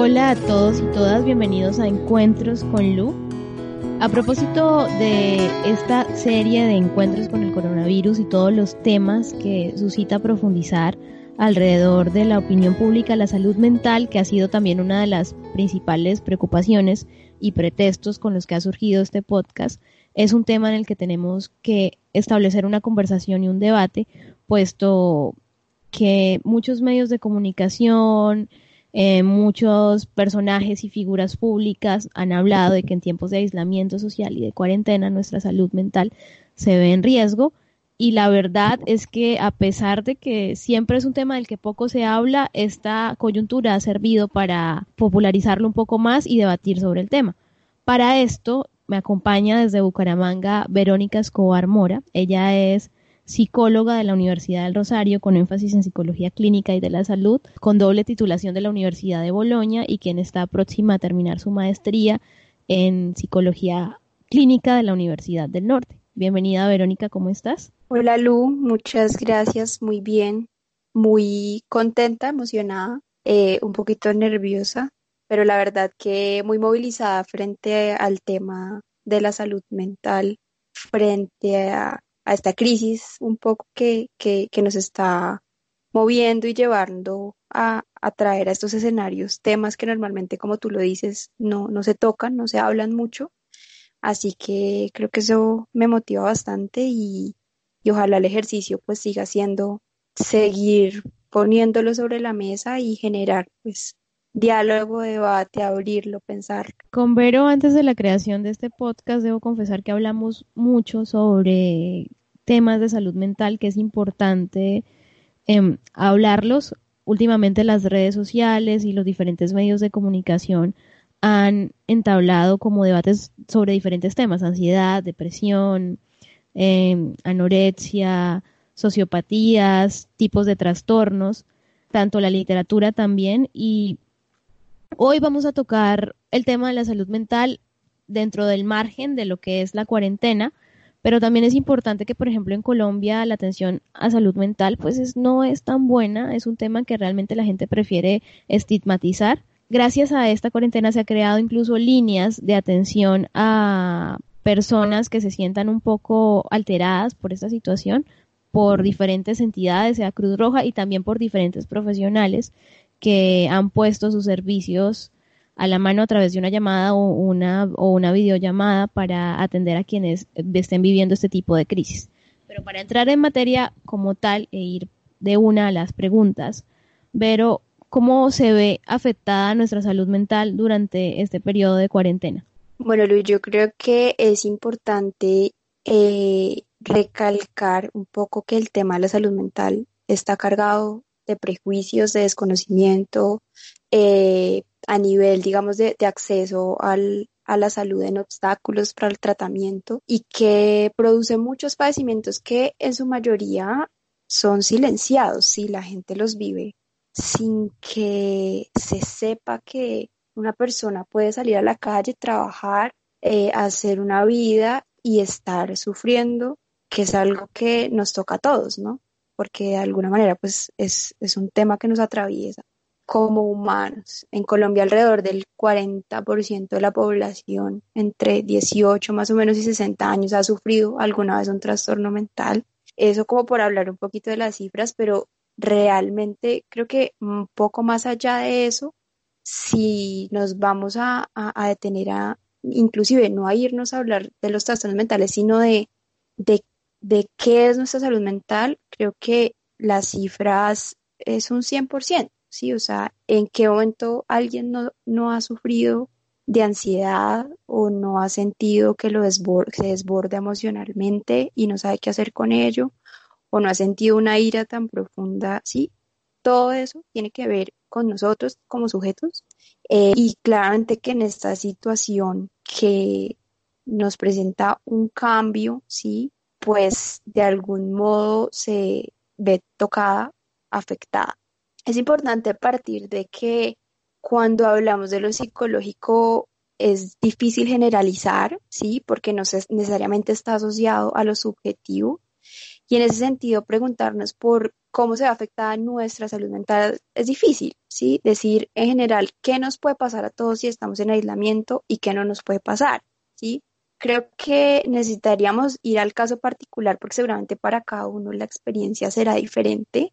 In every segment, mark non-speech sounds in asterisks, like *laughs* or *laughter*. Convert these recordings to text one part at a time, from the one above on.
Hola a todos y todas, bienvenidos a Encuentros con Lu. A propósito de esta serie de encuentros con el coronavirus y todos los temas que suscita profundizar alrededor de la opinión pública, la salud mental, que ha sido también una de las principales preocupaciones y pretextos con los que ha surgido este podcast, es un tema en el que tenemos que establecer una conversación y un debate, puesto que muchos medios de comunicación, eh, muchos personajes y figuras públicas han hablado de que en tiempos de aislamiento social y de cuarentena nuestra salud mental se ve en riesgo. Y la verdad es que a pesar de que siempre es un tema del que poco se habla, esta coyuntura ha servido para popularizarlo un poco más y debatir sobre el tema. Para esto me acompaña desde Bucaramanga Verónica Escobar Mora. Ella es psicóloga de la Universidad del Rosario con énfasis en psicología clínica y de la salud, con doble titulación de la Universidad de Boloña y quien está próxima a terminar su maestría en psicología clínica de la Universidad del Norte. Bienvenida Verónica, ¿cómo estás? Hola Lu, muchas gracias, muy bien, muy contenta, emocionada, eh, un poquito nerviosa, pero la verdad que muy movilizada frente al tema de la salud mental, frente a a esta crisis un poco que, que, que nos está moviendo y llevando a, a, traer a estos escenarios temas que normalmente, como tú lo dices, no, no se tocan, no se hablan mucho. Así que creo que eso me motiva bastante y, y ojalá el ejercicio pues siga siendo seguir poniéndolo sobre la mesa y generar pues diálogo, debate, abrirlo, pensar. Con Vero, antes de la creación de este podcast, debo confesar que hablamos mucho sobre temas de salud mental que es importante em, hablarlos. Últimamente las redes sociales y los diferentes medios de comunicación han entablado como debates sobre diferentes temas, ansiedad, depresión, em, anorexia, sociopatías, tipos de trastornos, tanto la literatura también. Y hoy vamos a tocar el tema de la salud mental dentro del margen de lo que es la cuarentena, pero también es importante que, por ejemplo, en Colombia la atención a salud mental pues no es tan buena, es un tema que realmente la gente prefiere estigmatizar. Gracias a esta cuarentena se ha creado incluso líneas de atención a personas que se sientan un poco alteradas por esta situación, por diferentes entidades, sea Cruz Roja y también por diferentes profesionales que han puesto sus servicios a la mano a través de una llamada o una, o una videollamada para atender a quienes estén viviendo este tipo de crisis. Pero para entrar en materia como tal e ir de una a las preguntas, Vero, ¿cómo se ve afectada nuestra salud mental durante este periodo de cuarentena? Bueno, Luis, yo creo que es importante eh, recalcar un poco que el tema de la salud mental está cargado de prejuicios, de desconocimiento, eh, a nivel, digamos, de, acceso al, a la salud en obstáculos para el tratamiento y que produce muchos padecimientos que en su mayoría son silenciados, si la gente los vive sin que se sepa que una persona puede salir a la calle, trabajar, eh, hacer una vida y estar sufriendo, que es algo que nos toca a todos, ¿no? Porque de alguna manera pues es, es un tema que nos atraviesa como humanos. En Colombia alrededor del 40% de la población entre 18 más o menos y 60 años ha sufrido alguna vez un trastorno mental. Eso como por hablar un poquito de las cifras, pero realmente creo que un poco más allá de eso, si nos vamos a, detener a, inclusive no a irnos a hablar de los trastornos mentales, sino de, de, de qué es nuestra salud mental, creo que las cifras es un 100%. ¿Sí? O sea, en qué momento alguien no, ha sufrido de ansiedad o no ha sentido que lo se desborda emocionalmente y no sabe qué hacer con ello, o no ha sentido una ira tan profunda, ¿sí? Todo eso tiene que ver con nosotros como sujetos eh, y claramente que en esta situación que nos presenta un cambio, ¿sí? Pues de algún modo se ve tocada, afectada. Es importante partir de que cuando hablamos de lo psicológico es difícil generalizar, ¿sí? Porque no necesariamente está asociado a lo subjetivo Y en ese sentido, preguntarnos por cómo se va a nuestra salud mental es difícil, ¿sí? Decir en general qué nos puede pasar a todos si estamos en aislamiento y qué no nos puede pasar, ¿sí? Creo que necesitaríamos ir al caso particular porque seguramente para cada uno la experiencia será diferente.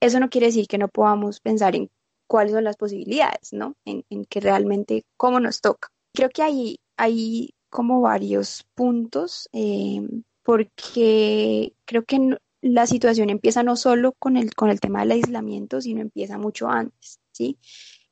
Eso no quiere decir que no podamos pensar en cuáles son las posibilidades, ¿no? En, que realmente cómo nos toca. Creo que hay, hay como varios puntos eh, porque creo que la situación empieza no solo con el, con el tema del aislamiento, sino empieza mucho antes, ¿sí?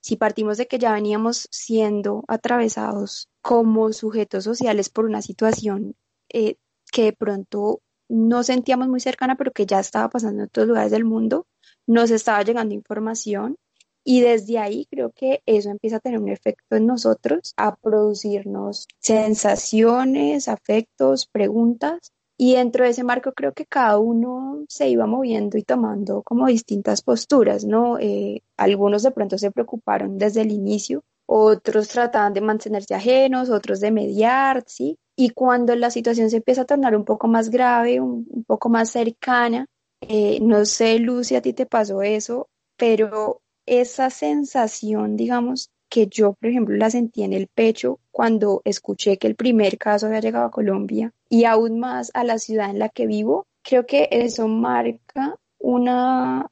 Si partimos de que ya veníamos siendo atravesados como sujetos sociales por una situación eh, que de pronto no sentíamos muy cercana, pero que ya estaba pasando en otros lugares del mundo, nos estaba llegando información y desde ahí creo que eso empieza a tener un efecto en nosotros, a producirnos sensaciones, afectos, preguntas y dentro de ese marco creo que cada uno se iba moviendo y tomando como distintas posturas, ¿no? Eh, algunos de pronto se preocuparon desde el inicio, otros trataban de mantenerse ajenos, otros de mediar, ¿sí? Y cuando la situación se empieza a tornar un poco más grave, un, poco más cercana, eh, no sé, Lucy, a ti te pasó eso, pero esa sensación, digamos, que yo, por ejemplo, la sentí en el pecho cuando escuché que el primer caso había llegado a Colombia y aún más a la ciudad en la que vivo, creo que eso marca una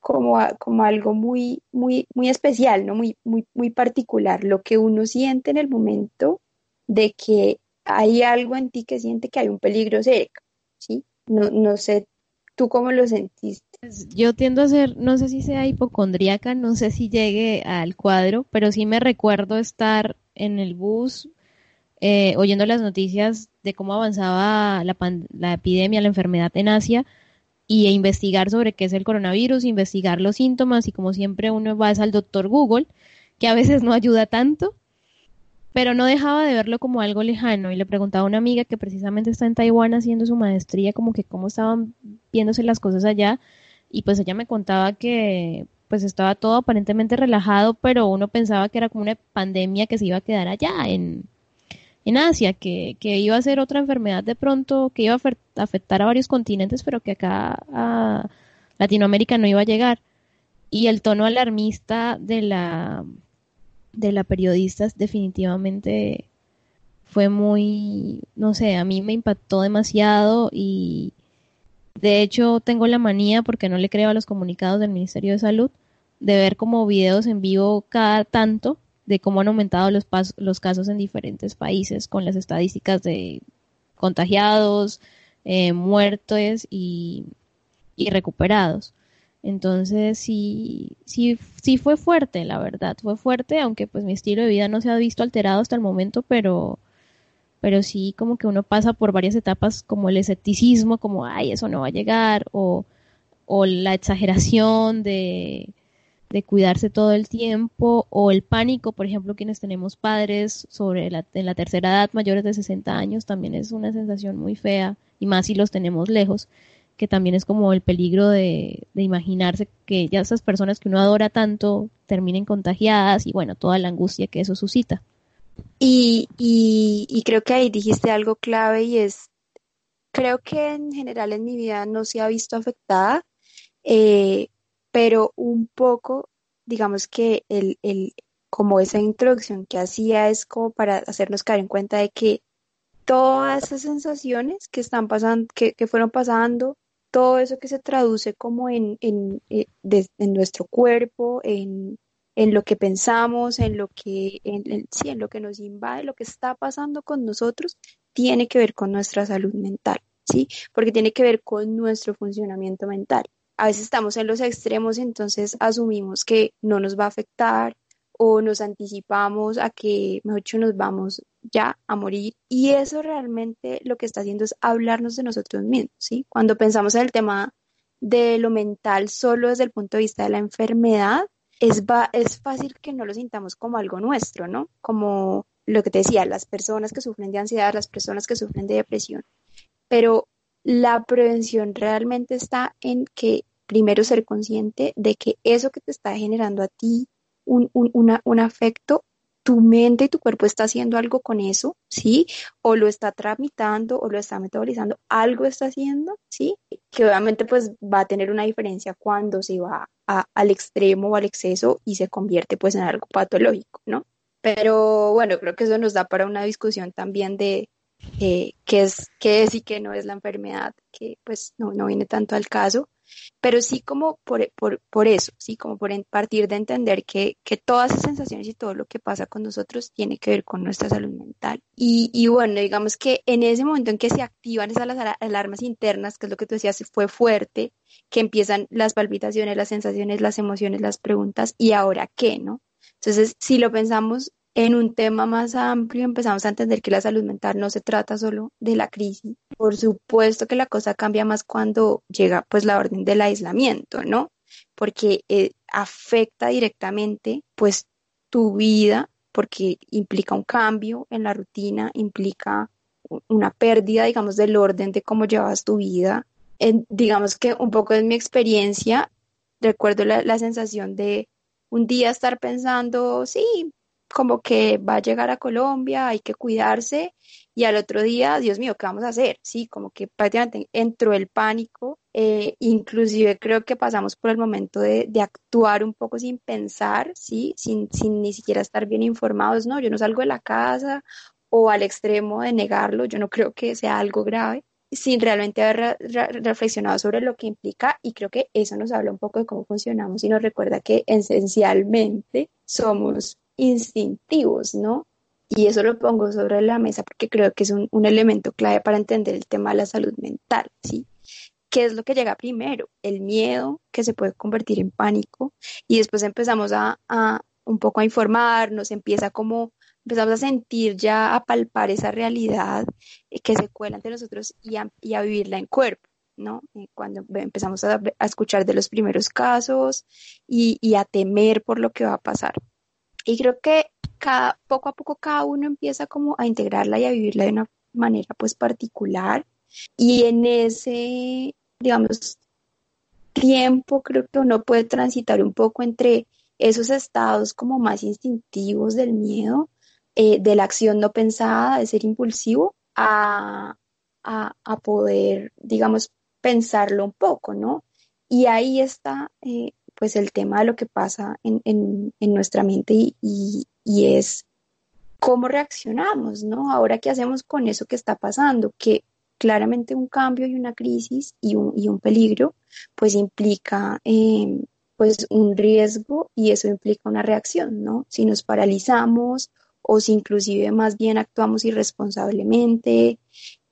como, como algo muy, muy, muy especial, ¿no? Muy, muy, muy particular, lo que uno siente en el momento de que hay algo en ti que siente que hay un peligro cerca, ¿sí? No, no sé ¿Tú cómo lo sentiste? Pues, yo tiendo a ser, no sé si sea hipocondríaca, no sé si llegue al cuadro, pero sí me recuerdo estar en el bus eh, oyendo las noticias de cómo avanzaba la, la epidemia, la enfermedad en Asia y e investigar sobre qué es el coronavirus, investigar los síntomas y como siempre uno va al doctor Google, que a veces no ayuda tanto, pero no dejaba de verlo como algo lejano y le preguntaba a una amiga que precisamente está en Taiwán haciendo su maestría como que cómo estaban viéndose las cosas allá y pues ella me contaba que pues estaba todo aparentemente relajado, pero uno pensaba que era como una pandemia que se iba a quedar allá en, en Asia, que, que iba a ser otra enfermedad de pronto, que iba a afectar a varios continentes, pero que acá a Latinoamérica no iba a llegar. Y el tono alarmista de la de la periodista definitivamente fue muy, no sé, a mí me impactó demasiado y de hecho tengo la manía, porque no le creo a los comunicados del Ministerio de Salud, de ver como videos en vivo cada tanto de cómo han aumentado los, los casos en diferentes países con las estadísticas de contagiados, eh, muertos y, y recuperados. Entonces sí, sí, sí fue fuerte, la verdad, fue fuerte, aunque pues mi estilo de vida no se ha visto alterado hasta el momento, pero, pero sí como que uno pasa por varias etapas como el escepticismo, como, ay, eso no va a llegar, o, o la exageración de, de cuidarse todo el tiempo, o el pánico, por ejemplo, quienes tenemos padres sobre la, en la tercera edad, mayores de 60 años, también es una sensación muy fea, y más si los tenemos lejos que también es como el peligro de, imaginarse que ya esas personas que uno adora tanto terminen contagiadas y bueno, toda la angustia que eso suscita. Y, y, creo que ahí dijiste algo clave y es, creo que en general en mi vida no se ha visto afectada, eh, pero un poco, digamos que el, el, como esa introducción que hacía es como para hacernos caer en cuenta de que todas esas sensaciones que están pasando, que, que fueron pasando, todo eso que se traduce como en, en, eh, en nuestro cuerpo, en, en, lo que pensamos, en lo que, sí, en lo que nos invade, lo que está pasando con nosotros, tiene que ver con nuestra salud mental, ¿sí? Porque tiene que ver con nuestro funcionamiento mental. A veces estamos en los extremos, entonces asumimos que no nos va a afectar, o nos anticipamos a que, mejor dicho, nos vamos ya a morir. Y eso realmente lo que está haciendo es hablarnos de nosotros mismos, ¿sí? Cuando pensamos en el tema de lo mental solo desde el punto de vista de la enfermedad, es, es fácil que no lo sintamos como algo nuestro, ¿no? Como lo que te decía, las personas que sufren de ansiedad, las personas que sufren de depresión. Pero la prevención realmente está en que primero ser consciente de que eso que te está generando a ti un, un, un afecto, tu mente y tu cuerpo está haciendo algo con eso, ¿sí? O lo está tramitando o lo está metabolizando, algo está haciendo, ¿sí? Que obviamente pues va a tener una diferencia cuando se va al extremo o al exceso y se convierte pues en algo patológico, ¿no? Pero bueno, creo que eso nos da para una discusión también de eh, qué, es, qué es y qué no es la enfermedad, que pues no, no viene tanto al caso pero sí como por, por, eso, sí, como por partir de entender que, que, todas esas sensaciones y todo lo que pasa con nosotros tiene que ver con nuestra salud mental. Y, y bueno, digamos que en ese momento en que se activan esas alarmas internas, que es lo que tú decías, fue fuerte, que empiezan las palpitaciones, las sensaciones, las emociones, las preguntas, ¿y ahora qué, no? Entonces, si lo pensamos en un tema más amplio empezamos a entender que la salud mental no se trata solo de la crisis. Por supuesto que la cosa cambia más cuando llega pues la orden del aislamiento, ¿no? Porque eh, afecta directamente pues tu vida, porque implica un cambio en la rutina, implica una pérdida, digamos, del orden de cómo llevas tu vida. digamos que un poco en mi experiencia, recuerdo la sensación de un día estar pensando, sí, como que va a llegar a Colombia, hay que cuidarse y al otro día, Dios mío, ¿qué vamos a hacer? Sí, como que prácticamente entró el pánico, eh, inclusive creo que pasamos por el momento de, de, actuar un poco sin pensar, sí, sin, sin ni siquiera estar bien informados, no, yo no salgo de la casa o al extremo de negarlo, yo no creo que sea algo grave sin realmente haber reflexionado sobre lo que implica y creo que eso nos habla un poco de cómo funcionamos y nos recuerda que esencialmente somos instintivos, ¿no? Y eso lo pongo sobre la mesa porque creo que es un, elemento clave para entender el tema de la salud mental, ¿sí? ¿Qué es lo que llega primero? El miedo, que se puede convertir en pánico, y después empezamos a, un poco a informarnos, empieza como, empezamos a sentir ya, a palpar esa realidad eh, que se cuela ante nosotros y a, vivirla en cuerpo. ¿no? Eh, cuando empezamos a, escuchar de los primeros casos y, y, a temer por lo que va a pasar. Y creo que cada, poco a poco cada uno empieza como a integrarla y a vivirla de una manera pues particular. Y en ese, digamos, tiempo creo que uno puede transitar un poco entre esos estados como más instintivos del miedo, eh, de la acción no pensada, de ser impulsivo, a, a, poder, digamos, pensarlo un poco, ¿no? Y ahí está eh, pues el tema de lo que pasa en, en, nuestra mente y, y, es cómo reaccionamos, ¿no? Ahora, ¿qué hacemos con eso que está pasando? Que claramente un cambio y una crisis y un, y un peligro, pues implica eh, pues un riesgo y eso implica una reacción, ¿no? Si nos paralizamos o si inclusive más bien actuamos irresponsablemente.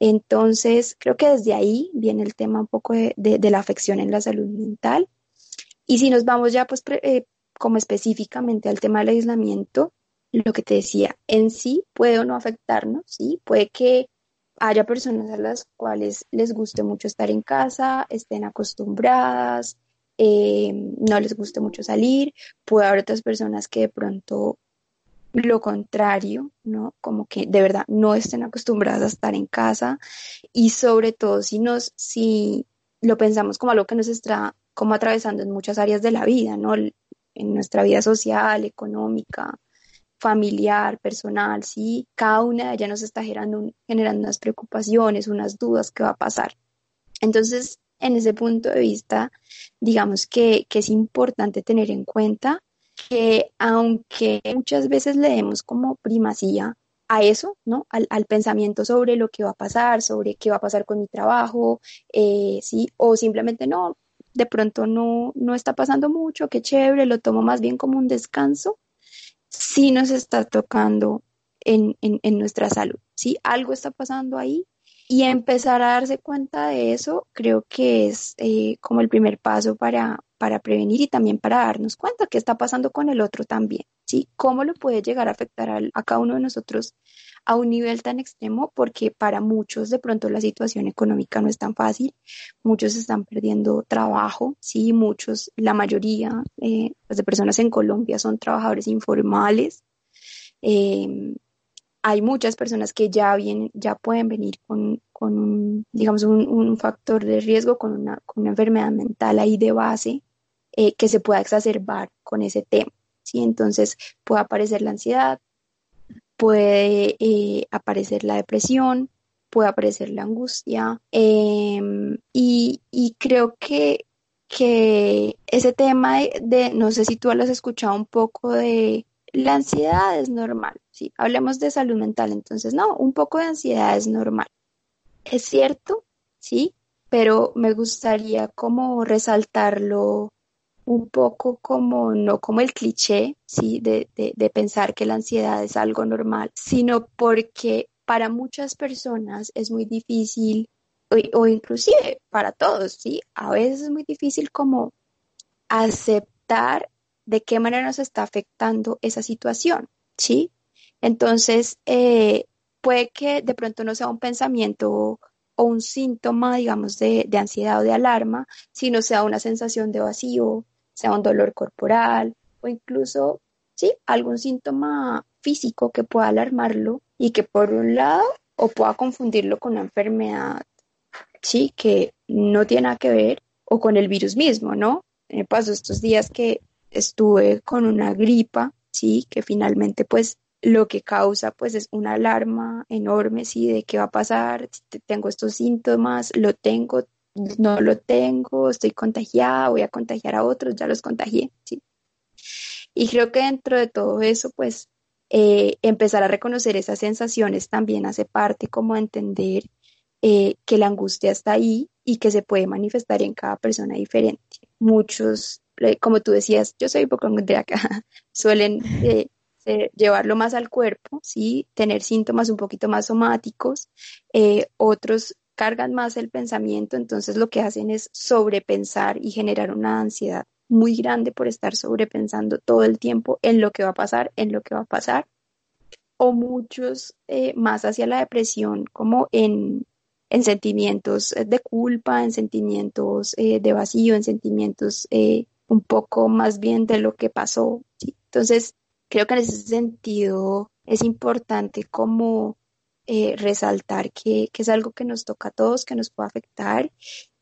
Entonces, creo que desde ahí viene el tema un poco de, de la afección en la salud mental y si nos vamos ya pues eh, como específicamente al tema del aislamiento, lo que te decía, en sí puede o no afectarnos, ¿sí? Puede que haya personas a las cuales les guste mucho estar en casa, estén acostumbradas, eh, no les guste mucho salir, puede haber otras personas que de pronto lo contrario, ¿no? Como que de verdad no estén acostumbradas a estar en casa y sobre todo si nos, si lo pensamos como algo que nos está como atravesando en muchas áreas de la vida, ¿no? En nuestra vida social, económica, familiar, personal, ¿sí? Cada una de ellas nos está generando, generando unas preocupaciones, unas dudas que va a pasar. Entonces, en ese punto de vista, digamos que, que es importante tener en cuenta que aunque muchas veces le demos como primacía a eso, ¿no? Al, al, pensamiento sobre lo que va a pasar, sobre qué va a pasar con mi trabajo, eh, ¿sí? O simplemente no, de pronto no, no está pasando mucho, qué chévere, lo tomo más bien como un descanso, sí nos está tocando en, en, nuestra salud, ¿sí? Algo está pasando ahí y empezar a darse cuenta de eso creo que es eh, como el primer paso para, para prevenir y también para darnos cuenta qué está pasando con el otro también, ¿sí? ¿Cómo lo puede llegar a afectar a, a cada uno de nosotros a un nivel tan extremo porque para muchos de pronto la situación económica no es tan fácil, muchos están perdiendo trabajo, sí, muchos, la mayoría eh, pues, de personas en Colombia son trabajadores informales. Em, hay muchas personas que ya, vienen, ya pueden venir con, con un, digamos, un, factor de riesgo, con una, con una enfermedad mental ahí de base eh, que se pueda exacerbar con ese tema. ¿sí? Entonces puede aparecer la ansiedad, puede eh, aparecer la depresión, puede aparecer la angustia em, y, creo que, que ese tema de, no sé si tú lo has escuchado un poco de la ansiedad es normal, sí, hablemos de salud mental, entonces no, un poco de ansiedad es normal. Es cierto, sí, pero me gustaría como resaltarlo un poco como, no como el cliché, sí, de, de pensar que la ansiedad es algo normal, sino porque para muchas personas es muy difícil, o, inclusive para todos, ¿sí? A veces es muy difícil como aceptar de qué manera nos está afectando esa situación, ¿sí? Entonces, eh, puede que de pronto no sea un pensamiento o un síntoma, digamos, de, de, ansiedad o de alarma, sino sea una sensación de vacío, sea un dolor corporal o incluso, sí, algún síntoma físico que pueda alarmarlo y que por un lado o pueda confundirlo con una enfermedad, sí, que no tiene nada que ver o con el virus mismo, ¿no? Me pasó estos días que estuve con una gripa, sí, que finalmente pues lo que causa pues es una alarma enorme, sí, de qué va a pasar, tengo estos síntomas, lo tengo, no lo tengo, estoy contagiada, voy a contagiar a otros, ya los contagié, sí. Y creo que dentro de todo eso pues eh, empezar a reconocer esas sensaciones también hace parte como entender eh, que la angustia está ahí y que se puede manifestar en cada persona diferente. Muchos, eh, como tú decías, yo soy hipocondríaca, *laughs* suelen llevarlo más al cuerpo, ¿sí? tener síntomas un poquito más somáticos, otros cargan más el pensamiento, entonces lo que hacen es sobrepensar y generar una ansiedad muy grande por estar sobrepensando todo el tiempo en lo que va a pasar, en lo que va a pasar, o muchos eh, más hacia la depresión, como en, en sentimientos de culpa, en sentimientos eh, de vacío, en sentimientos eh, un poco más bien de lo que pasó. Entonces, creo que en ese sentido es importante como resaltar que, que es algo que nos toca a todos, que nos puede afectar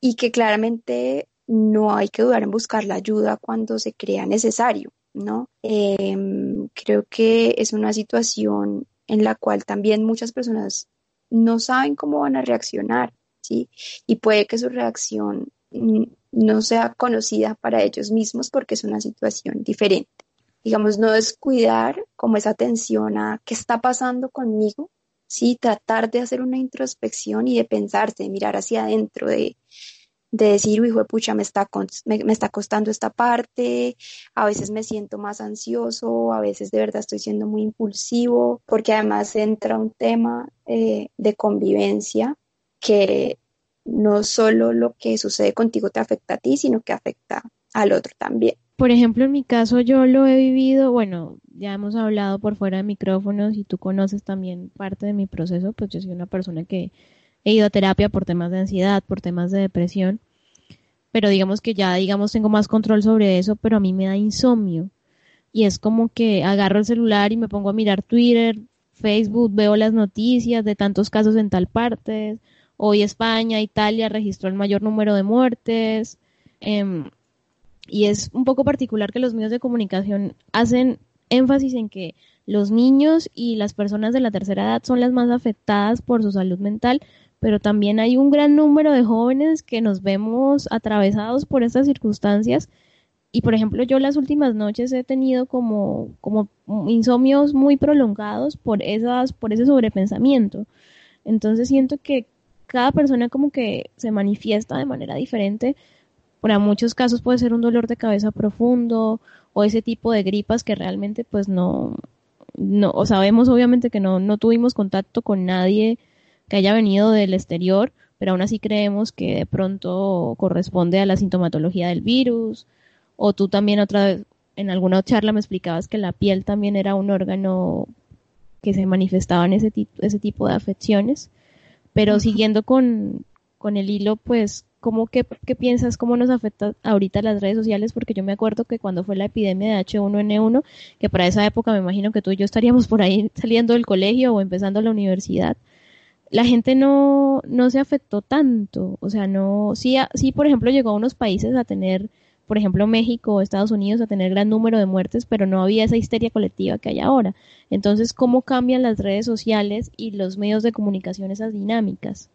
y que claramente no hay que dudar en buscar la ayuda cuando se crea necesario, ¿no? Em, creo que es una situación en la cual también muchas personas no saben cómo van a reaccionar, ¿sí? Y puede que su reacción no sea conocida para ellos mismos porque es una situación diferente. Digamos, no descuidar como esa atención a qué está pasando conmigo, sí, tratar de hacer una introspección y de pensarse, de mirar hacia adentro, de, de decir, hijo de pucha, me está, me, está costando esta parte, a veces me siento más ansioso, a veces de verdad estoy siendo muy impulsivo, porque además entra un tema eh, de convivencia que no solo lo que sucede contigo te afecta a ti, sino que afecta al otro también. Por ejemplo, en mi caso yo lo he vivido, bueno, ya hemos hablado por fuera de micrófonos y tú conoces también parte de mi proceso, pues yo soy una persona que he ido a terapia por temas de ansiedad, por temas de depresión, pero digamos que ya, digamos, tengo más control sobre eso, pero a mí me da insomnio. Y es como que agarro el celular y me pongo a mirar Twitter, Facebook, veo las noticias de tantos casos en tal parte. Hoy España, Italia registró el mayor número de muertes. Em, y es un poco particular que los medios de comunicación hacen énfasis en que los niños y las personas de la tercera edad son las más afectadas por su salud mental, pero también hay un gran número de jóvenes que nos vemos atravesados por estas circunstancias. Y por ejemplo, yo las últimas noches he tenido como, como insomnios muy prolongados por esas, por ese sobrepensamiento. Entonces siento que cada persona como que se manifiesta de manera diferente. Para muchos casos puede ser un dolor de cabeza profundo o ese tipo de gripas que realmente pues no, no, o sabemos obviamente que no, no tuvimos contacto con nadie que haya venido del exterior, pero aún así creemos que de pronto corresponde a la sintomatología del virus. O tú también otra vez en alguna charla me explicabas que la piel también era un órgano que se manifestaba en ese, ese tipo de afecciones. Pero siguiendo con, con el hilo, pues, ¿cómo qué, qué piensas? ¿Cómo nos afecta ahorita las redes sociales? Porque yo me acuerdo que cuando fue la epidemia de H1N1, que para esa época me imagino que tú y yo estaríamos por ahí *laughs* saliendo del colegio o empezando la universidad, la gente no, no se afectó tanto. O sea, no, sí, sí, por ejemplo, llegó a unos países a tener por ejemplo, México o Estados Unidos a tener gran número de muertes, pero no había esa histeria colectiva que hay ahora. Entonces, ¿cómo cambian las redes sociales y los medios de comunicación esas dinámicas?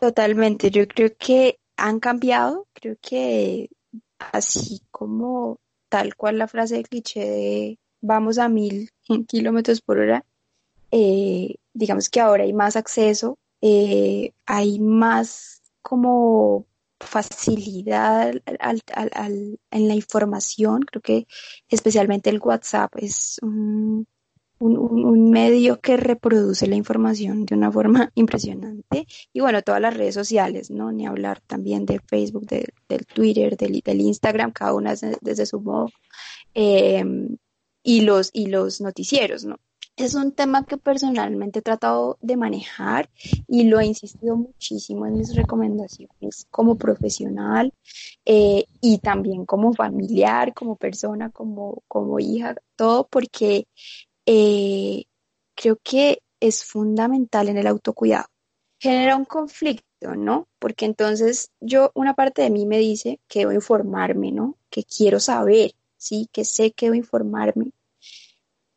Totalmente, yo creo que han cambiado, creo que así como tal cual la frase de cliché de vamos a mil *laughs* kilómetros por hora, eh, digamos que ahora hay más acceso, eh, hay más como facilidad en la información. Creo que especialmente el WhatsApp es un, medio que reproduce la información de una forma *laughs* impresionante. Y bueno, todas las redes sociales, ¿no? Ni hablar también de Facebook, del Twitter, del, del, Instagram, cada una desde, su modo. Eh, y, los, y los noticieros, ¿no? Es un tema que personalmente he tratado de manejar y lo he insistido muchísimo en mis recomendaciones como profesional eh, y también como familiar, como persona, como, como hija, todo porque eh, creo que es fundamental en el autocuidado. Genera un conflicto, ¿no? Porque entonces yo, una parte de mí me dice que debo informarme, ¿no? Que quiero saber, ¿sí? Que sé que debo informarme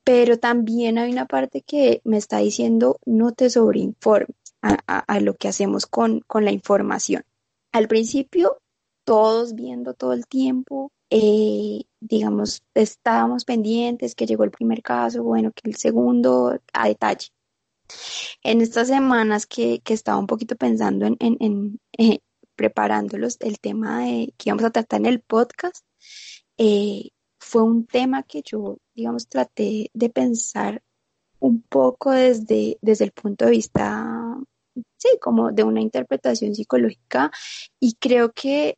pero también hay una parte que me está diciendo no te sobreinformes a, lo que hacemos con, la información. Al principio, todos viendo todo el tiempo, eh, digamos, estábamos pendientes que llegó el primer caso, bueno, que el segundo a detalle. En estas semanas que, estaba un poquito pensando en, en, eh, preparándolos el tema de, que íbamos a tratar en el podcast, eh, fue un tema que yo, digamos, traté de pensar un poco desde, desde el punto de vista, sí, como de una interpretación psicológica y creo que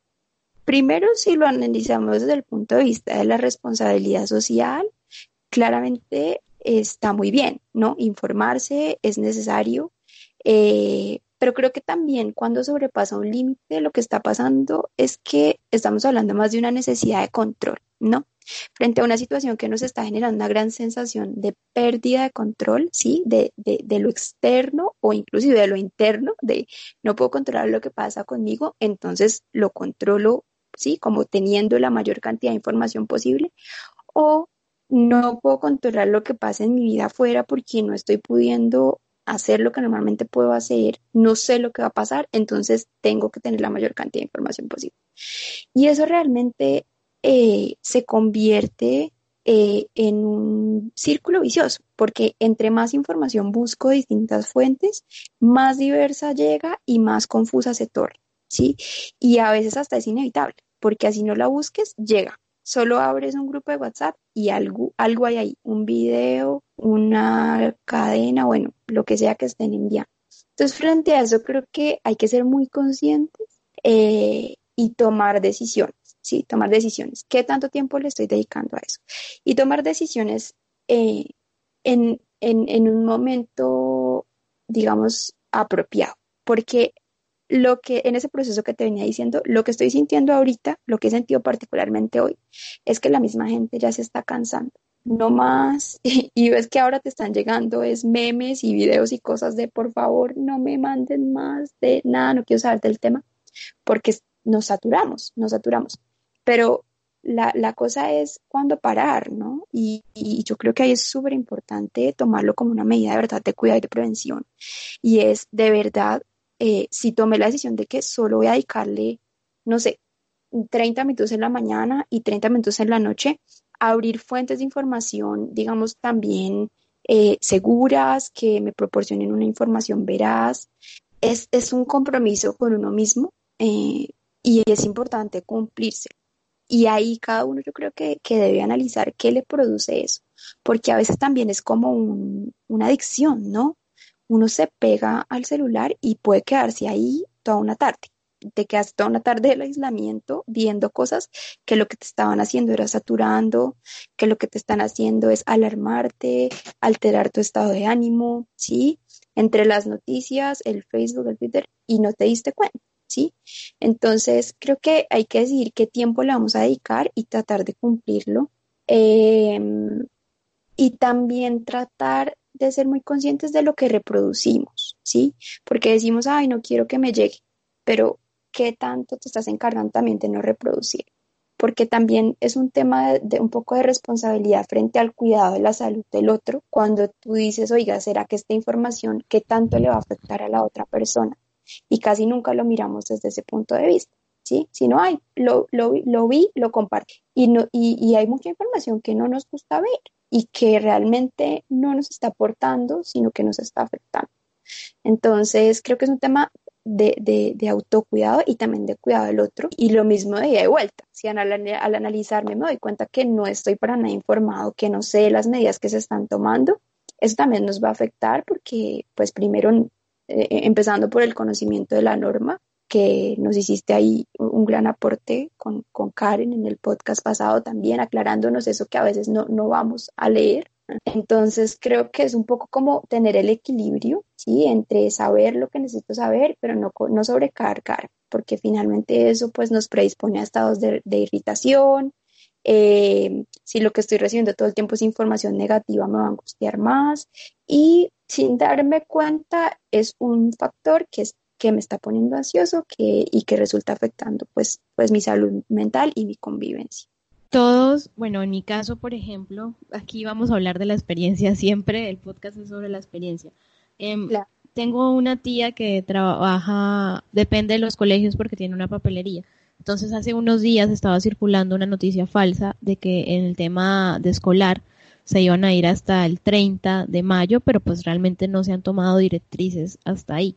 primero si lo analizamos desde el punto de vista de la responsabilidad social, claramente está muy bien, ¿no? Informarse es necesario, eh, pero creo que también cuando sobrepasa un límite, lo que está pasando es que estamos hablando más de una necesidad de control, ¿no? Frente a una situación que nos está generando una gran sensación de pérdida de control, ¿sí? De, de, lo externo o inclusive de lo interno, de no puedo controlar lo que pasa conmigo, entonces lo controlo, ¿sí? Como teniendo la mayor cantidad de información posible, o no puedo controlar lo que pasa en mi vida afuera porque no estoy pudiendo hacer lo que normalmente puedo hacer, no sé lo que va a pasar, entonces tengo que tener la mayor cantidad de información posible. Y eso realmente eh, se convierte eh, en un círculo vicioso, porque entre más información busco distintas fuentes, más diversa llega y más confusa se torna, Y a veces hasta es inevitable, porque así no la busques, llega. Solo abres un grupo de WhatsApp y algo, algo hay ahí, un video, una cadena, bueno, lo que sea que estén enviando. Entonces, frente a eso, creo que hay que ser muy conscientes eh, y tomar decisiones, ¿sí? Tomar decisiones. ¿Qué tanto tiempo le estoy dedicando a eso? Y tomar decisiones eh, en, en un momento, digamos, apropiado, porque lo que en ese proceso que te venía diciendo, lo que estoy sintiendo ahorita, lo que he sentido particularmente hoy, es que la misma gente ya se está cansando. No más, *laughs* y ves que ahora te están llegando es memes y videos y cosas de por favor no me manden más de nada, no quiero saber del tema, porque nos saturamos, nos saturamos. Pero la, la cosa es cuándo parar, ¿no? Y, y, yo creo que ahí es súper importante tomarlo como una medida de verdad de cuidado y de prevención. Y es de verdad eh, si tomé la decisión de que solo voy a dedicarle, no sé, 30 minutos en la mañana y 30 minutos en la noche a abrir fuentes de información, digamos, también eh, seguras, que me proporcionen una información veraz. Es, es un compromiso con uno mismo eh, y es importante cumplirse. Y ahí cada uno yo creo que, que, debe analizar qué le produce eso, porque a veces también es como un, una adicción, ¿no? Uno se pega al celular y puede quedarse ahí toda una tarde. Te quedas toda una tarde del aislamiento viendo cosas que lo que te estaban haciendo era saturando, que lo que te están haciendo es alarmarte, alterar tu estado de ánimo, ¿sí? Entre las noticias, el Facebook, el Twitter, y no te diste cuenta, ¿sí? Entonces, creo que hay que decidir qué tiempo le vamos a dedicar y tratar de cumplirlo. Em, y también tratar de ser muy conscientes de lo que reproducimos, ¿sí? Porque decimos, ay, no quiero que me llegue, pero ¿qué tanto te estás encargando también de no reproducir? porque también es un tema de, un poco de responsabilidad frente al cuidado de la salud del otro, cuando tú dices, oiga, ¿será que esta información qué tanto le va a afectar a la otra persona? Y casi nunca lo miramos desde ese punto de vista. ¿Sí? Si no hay, lo, lo, vi, lo comparto. Y, no, y, y hay mucha información que no nos gusta ver y que realmente no nos está aportando, sino que nos está afectando. Entonces, creo que es un tema de, de, autocuidado y también de cuidado del otro. Y lo mismo de ida y vuelta. Si al, al, analizarme me doy cuenta que no estoy para nada informado, que no sé las medidas que se están tomando, eso también nos va a afectar porque, pues primero, eh, empezando por el conocimiento de la norma, que nos hiciste ahí un gran aporte con, con, Karen en el podcast pasado también, aclarándonos eso que a veces no, no vamos a leer entonces creo que es un poco como tener el equilibrio, ¿sí? Entre saber lo que necesito saber, pero no, no sobrecargar, porque finalmente eso pues nos predispone a estados de, irritación. Eh, si lo que estoy recibiendo todo el tiempo es información negativa, me va a angustiar más. Y sin darme cuenta, es un factor que, es, que me está poniendo ansioso que, y que resulta afectando pues, pues mi salud mental y mi convivencia todos, bueno, en mi caso, por ejemplo, aquí vamos a hablar de la experiencia *laughs* siempre, el podcast es sobre la experiencia. Em, tengo una tía que trabaja, depende de los colegios porque tiene una papelería. Entonces, hace unos días estaba circulando una noticia falsa de que en el tema de escolar se iban a ir hasta el 30 de mayo, pero pues realmente no se han tomado directrices hasta ahí,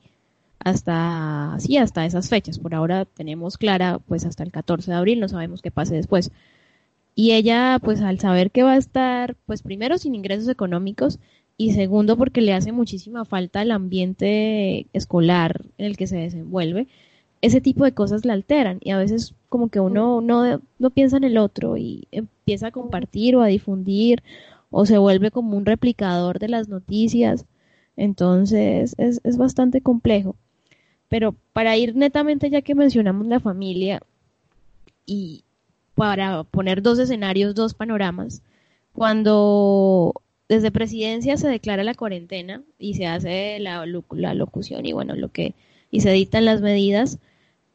hasta, sí, hasta esas fechas. Por ahora tenemos clara, pues hasta el 14 de abril, no sabemos qué pase después. Y ella, pues al saber que va a estar, pues primero sin ingresos económicos y segundo porque le hace muchísima falta el ambiente escolar en el que se desenvuelve, ese tipo de cosas la alteran y a veces como que uno no, no piensa en el otro y empieza a compartir o a difundir o se vuelve como un replicador de las noticias. Entonces es, es bastante complejo. Pero para ir netamente, ya que mencionamos la familia y, para poner dos escenarios, dos panoramas. Cuando desde presidencia se declara la cuarentena y se hace la, locución y bueno, lo que y se dictan las medidas,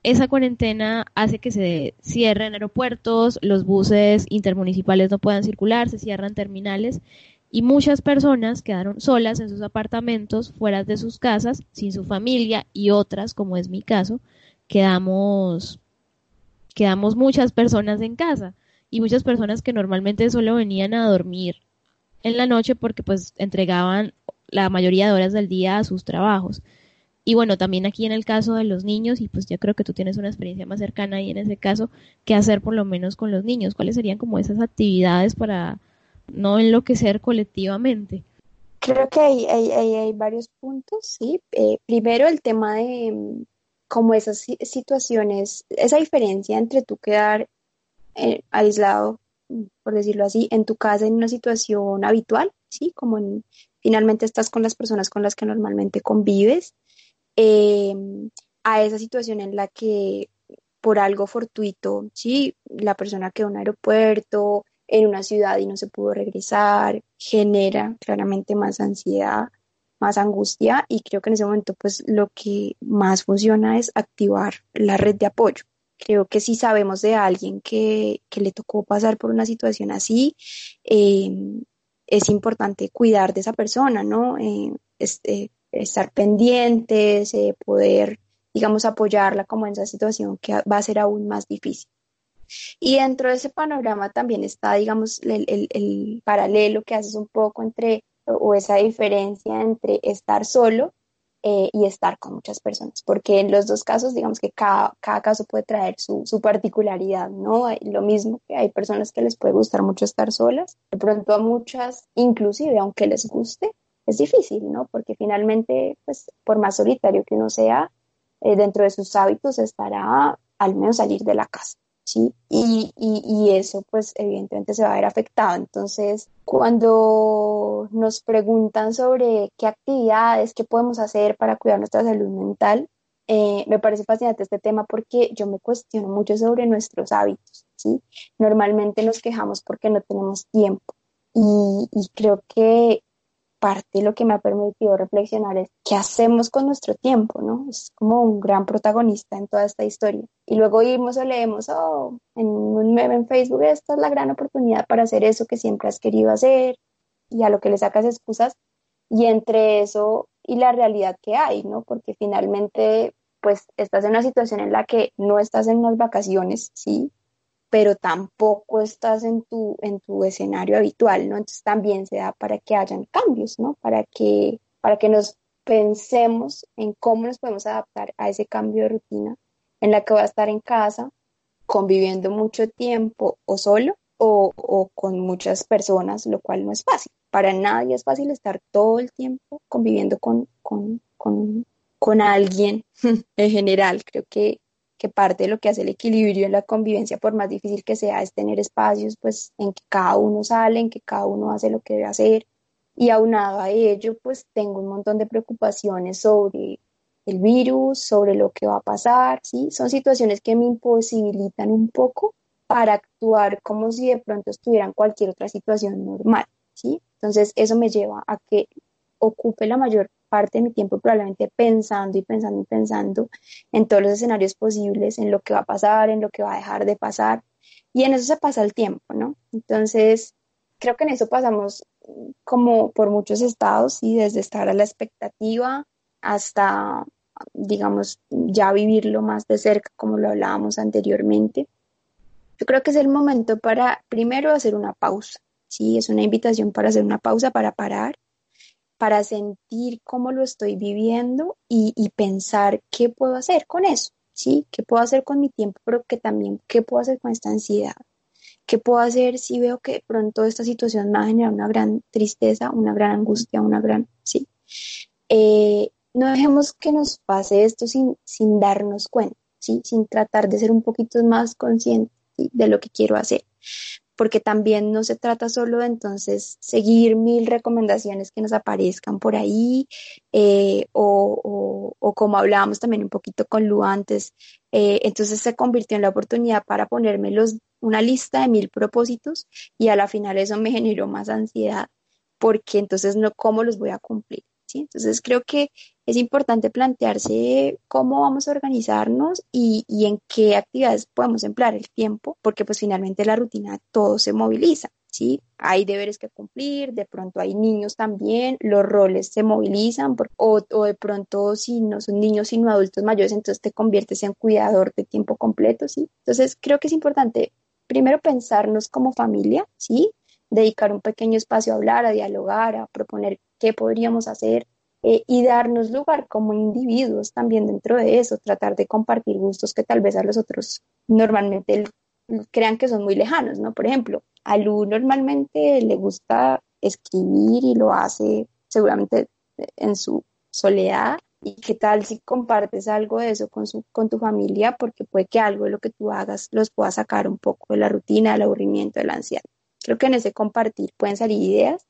esa cuarentena hace que se cierren aeropuertos, los buses intermunicipales no puedan circular, se cierran terminales y muchas personas quedaron solas en sus apartamentos, fuera de sus casas, sin su familia y otras, como es mi caso, quedamos quedamos muchas personas en casa y muchas personas que normalmente solo venían a dormir en la noche porque pues entregaban la mayoría de horas del día a sus trabajos. Y bueno, también aquí en el caso de los niños, y pues yo creo que tú tienes una experiencia más cercana ahí en ese caso, ¿qué hacer por lo menos con los niños? ¿Cuáles serían como esas actividades para no enloquecer colectivamente? Creo que hay, hay, hay, varios puntos, sí. Eh, primero el tema de, como esas situaciones, esa diferencia entre tú quedar eh, aislado, por decirlo así, en tu casa en una situación habitual, ¿sí? Como finalmente estás con las personas con las que normalmente convives, em, a esa situación en la que por algo fortuito, ¿sí? La persona quedó en un aeropuerto, en una ciudad y no se pudo regresar, genera claramente más ansiedad, más angustia y creo que en ese momento pues lo que más funciona es activar la red de apoyo. Creo que si sabemos de alguien que, le tocó pasar por una situación así, em, es importante cuidar de esa persona, ¿no? Eh, eh, estar pendientes, eh, poder, digamos, apoyarla como en esa situación que va a ser aún más difícil. Y dentro de ese panorama también está, digamos, el, el, el paralelo que haces un poco entre o esa diferencia entre estar solo eh, y estar con muchas personas, porque en los dos casos, digamos que cada, cada caso puede traer su, su, particularidad, ¿no? Lo mismo que hay personas que les puede gustar mucho estar solas, de pronto a muchas, inclusive aunque les guste, es difícil, ¿no? Porque finalmente, pues, por más solitario que uno sea, eh, dentro de sus hábitos estará al menos salir de la casa. ¿Sí? Y, y, eso pues evidentemente se va a ver afectado. Entonces, cuando nos preguntan sobre qué actividades, qué podemos hacer para cuidar nuestra salud mental, eh, me parece fascinante este tema porque yo me cuestiono mucho sobre nuestros hábitos, ¿sí? Normalmente nos quejamos porque no tenemos tiempo y, y creo que parte lo que me ha permitido reflexionar es qué hacemos con nuestro tiempo, ¿no? Es como un gran protagonista en toda esta historia. Y luego oímos o leemos, oh, en un meme en Facebook, esta es la gran oportunidad para hacer eso que siempre has querido hacer, y a lo que le sacas excusas, y entre eso y la realidad que hay, ¿no? Porque finalmente, pues, estás en una situación en la que no estás en unas vacaciones, ¿sí? Pero tampoco estás en tu, en tu escenario habitual, ¿no? Entonces también se da para que hayan cambios, ¿no? Para que, para que nos pensemos en cómo nos podemos adaptar a ese cambio de rutina en la que va a estar en casa, conviviendo mucho tiempo o solo o, o con muchas personas, lo cual no es fácil para nadie es fácil estar todo el tiempo conviviendo con, con, con, con alguien *laughs* en general. Creo que, que, parte de lo que hace el equilibrio en la convivencia, por más difícil que sea, es tener espacios pues, en que cada uno sale, en que cada uno hace lo que debe hacer. Y aunado a ello, pues tengo un montón de preocupaciones sobre el virus, sobre lo que va a pasar, ¿sí? Son situaciones que me imposibilitan un poco para actuar como si de pronto estuviera en cualquier otra situación normal, ¿sí? Entonces, eso me lleva a que ocupe la mayor parte de mi tiempo probablemente pensando y pensando y pensando en todos los escenarios posibles, en lo que va a pasar, en lo que va a dejar de pasar. Y en eso se pasa el tiempo, ¿no? Entonces, creo que en eso pasamos como por muchos estados y desde estar a la expectativa hasta, digamos, ya vivirlo más de cerca, como lo hablábamos anteriormente. Yo creo que es el momento para primero hacer una pausa, ¿sí? Es una invitación para hacer una pausa, para parar, para sentir cómo lo estoy viviendo y, pensar qué puedo hacer con eso, ¿sí? ¿Qué puedo hacer con mi tiempo, pero que también qué puedo hacer con esta ansiedad? ¿Qué puedo hacer si veo que pronto esta situación me va a generar una gran tristeza, una gran angustia, una gran, sí? Eh, no dejemos que nos pase esto sin, sin darnos cuenta, ¿sí? Sin tratar de ser un poquito más consciente de lo que quiero hacer porque también no se trata solo de entonces seguir mil recomendaciones que nos aparezcan por ahí, eh, o, como hablábamos también un poquito con Lu antes, eh, entonces se convirtió en la oportunidad para ponerme los, una lista de mil propósitos y a la final eso me generó más ansiedad, porque entonces no, ¿cómo los voy a cumplir? Entonces creo que es importante plantearse cómo vamos a organizarnos y, en qué actividades podemos emplear el tiempo, porque pues finalmente la rutina todo se moviliza. ¿sí? Hay deberes que cumplir, de pronto hay niños también, los roles se movilizan, o, o, de pronto si no son niños sino adultos mayores, entonces te conviertes en cuidador de tiempo completo, ¿sí? Entonces creo que es importante primero pensarnos como familia, ¿sí? Dedicar un pequeño espacio a hablar, a dialogar, a proponer qué podríamos hacer eh, y darnos lugar como individuos también dentro de eso, tratar de compartir gustos que tal vez a los otros normalmente crean que son muy lejanos, ¿no? Por ejemplo, a Lu normalmente le gusta escribir y lo hace seguramente en su soledad. ¿Y qué tal si compartes algo de eso con, su, con tu familia? Porque puede que algo de lo que tú hagas los pueda sacar un poco de la rutina, del aburrimiento, de la ansiedad. Creo que en ese compartir pueden salir ideas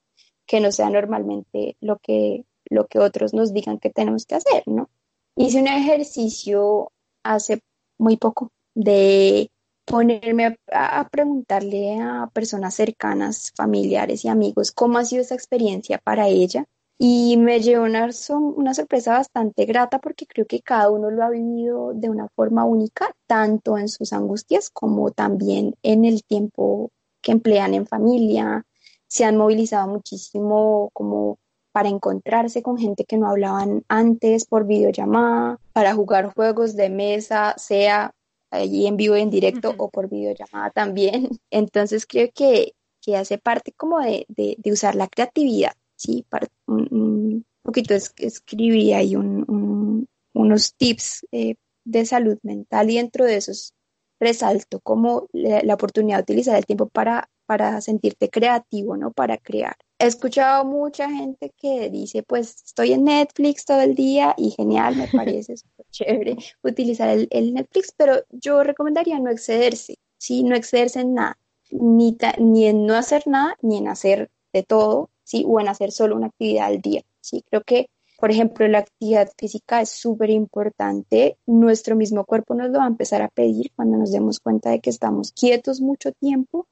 que no sea normalmente lo que, lo que otros nos digan que tenemos que hacer, ¿no? Hice un ejercicio hace muy poco de ponerme a, preguntarle a personas cercanas, familiares y amigos cómo ha sido esa experiencia para ella. Y me llevó una, una sorpresa bastante grata porque creo que cada uno lo ha vivido de una forma única, tanto en sus angustias como también en el tiempo que emplean en familia, se han movilizado muchísimo como para encontrarse con gente que no hablaban antes por videollamada, para jugar juegos de mesa, sea allí en vivo y en directo o por videollamada también. *laughs* Entonces creo que, que hace parte como de, de, usar la creatividad, ¿sí? Para, un, poquito escribí ahí un, unos tips eh, de salud mental y dentro de esos resalto como la oportunidad de utilizar el tiempo para para sentirte creativo, ¿no? Para crear. He escuchado mucha gente que dice, pues estoy en Netflix todo el día y genial, me parece *laughs* súper chévere utilizar el, Netflix, pero yo recomendaría no excederse, ¿sí? No excederse en nada, ni, ni en no hacer nada, ni en hacer de todo, ¿sí? O en hacer solo una actividad al día, ¿sí? Creo que por ejemplo, la actividad física es súper importante. Nuestro mismo cuerpo nos lo va a empezar a pedir cuando nos demos cuenta de que estamos quietos mucho tiempo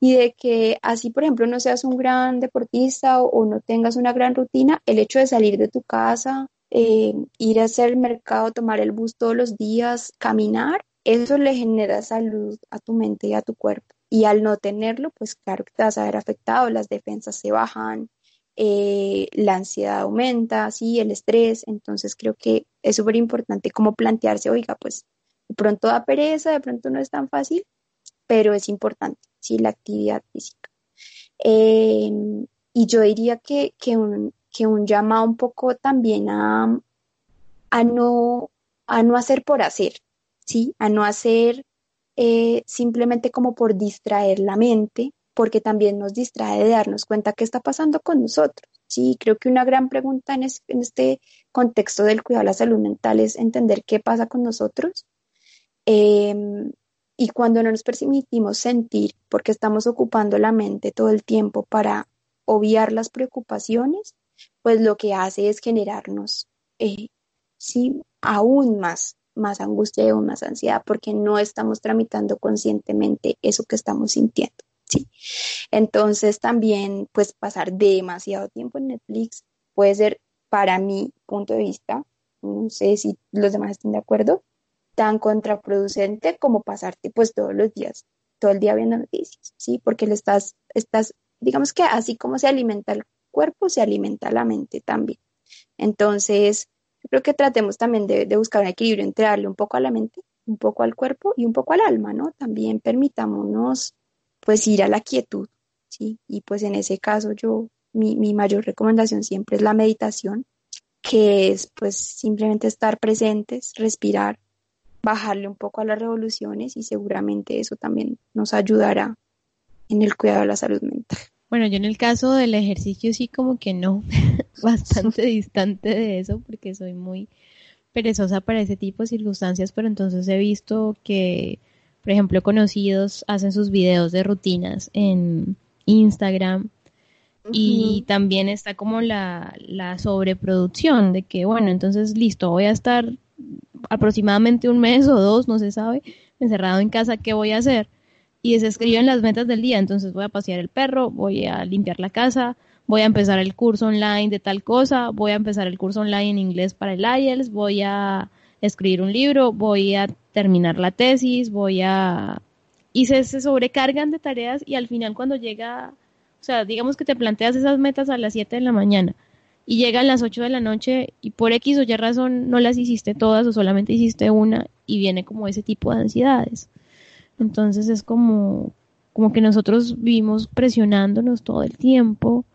y de que así, por ejemplo, no seas un gran deportista o, no tengas una gran rutina, el hecho de salir de tu casa, eh, ir a hacer el mercado, tomar el bus todos los días, caminar, eso le genera salud a tu mente y a tu cuerpo. Y al no tenerlo, pues claro que te vas a ver afectado, las defensas se bajan, eh, la ansiedad aumenta, sí, el estrés. Entonces creo que es súper importante como plantearse, oiga, pues de pronto da pereza, de pronto no es tan fácil, pero es importante, sí, la actividad física. Em, y yo diría que, que, un, que un llamado un poco también a, a, no, a no hacer por hacer, ¿sí? A no hacer eh, simplemente como por distraer la mente, porque también nos distrae de darnos cuenta qué está pasando con nosotros. Sí, creo que una gran pregunta en, este contexto del cuidado de la salud mental es entender qué pasa con nosotros. Em, y cuando no nos permitimos sentir, porque estamos ocupando la mente todo el tiempo para obviar las preocupaciones, pues lo que hace es generarnos eh, sí, aún más, más angustia y aún más ansiedad, porque no estamos tramitando conscientemente eso que estamos sintiendo. Sí. Entonces también pues pasar demasiado tiempo en Netflix puede ser para mi punto de vista, no sé si los demás estén de acuerdo, tan contraproducente como pasarte pues todos los días, todo el día viendo noticias, ¿sí? Porque le estás, estás, digamos que así como se alimenta el cuerpo, se alimenta la mente también. Entonces, yo creo que tratemos también de, de buscar un equilibrio entre darle un poco a la mente, un poco al cuerpo y un poco al alma, ¿no? También permitámonos pues ir a la quietud, ¿sí? Y pues en ese caso yo, mi, mi mayor recomendación siempre es la meditación, que es pues simplemente estar presentes, respirar, bajarle un poco a las revoluciones y seguramente eso también nos ayudará en el cuidado de la salud mental. Bueno, yo en el caso del ejercicio sí como que no, *laughs* bastante *laughs* distante de eso porque soy muy perezosa para ese tipo de circunstancias, pero entonces he visto que por ejemplo, conocidos hacen sus videos de rutinas en Instagram y también está como la, la sobreproducción de que, bueno, entonces listo, voy a estar aproximadamente un mes o dos, no se sabe, encerrado en casa, ¿qué voy a hacer? Y se escriben las metas del día, entonces voy a pasear el perro, voy a limpiar la casa, voy a empezar el curso online de tal cosa, voy a empezar el curso online en inglés para el IELTS, voy a escribir un libro, voy a terminar la tesis, voy a... Y se, sobrecargan de tareas y al final cuando llega, o sea, digamos que te planteas esas metas a las 7 de la mañana y llegan las 8 de la noche y por X o Y razón no las hiciste todas o solamente hiciste una y viene como ese tipo de ansiedades. Entonces es como, como que nosotros vivimos presionándonos todo el tiempo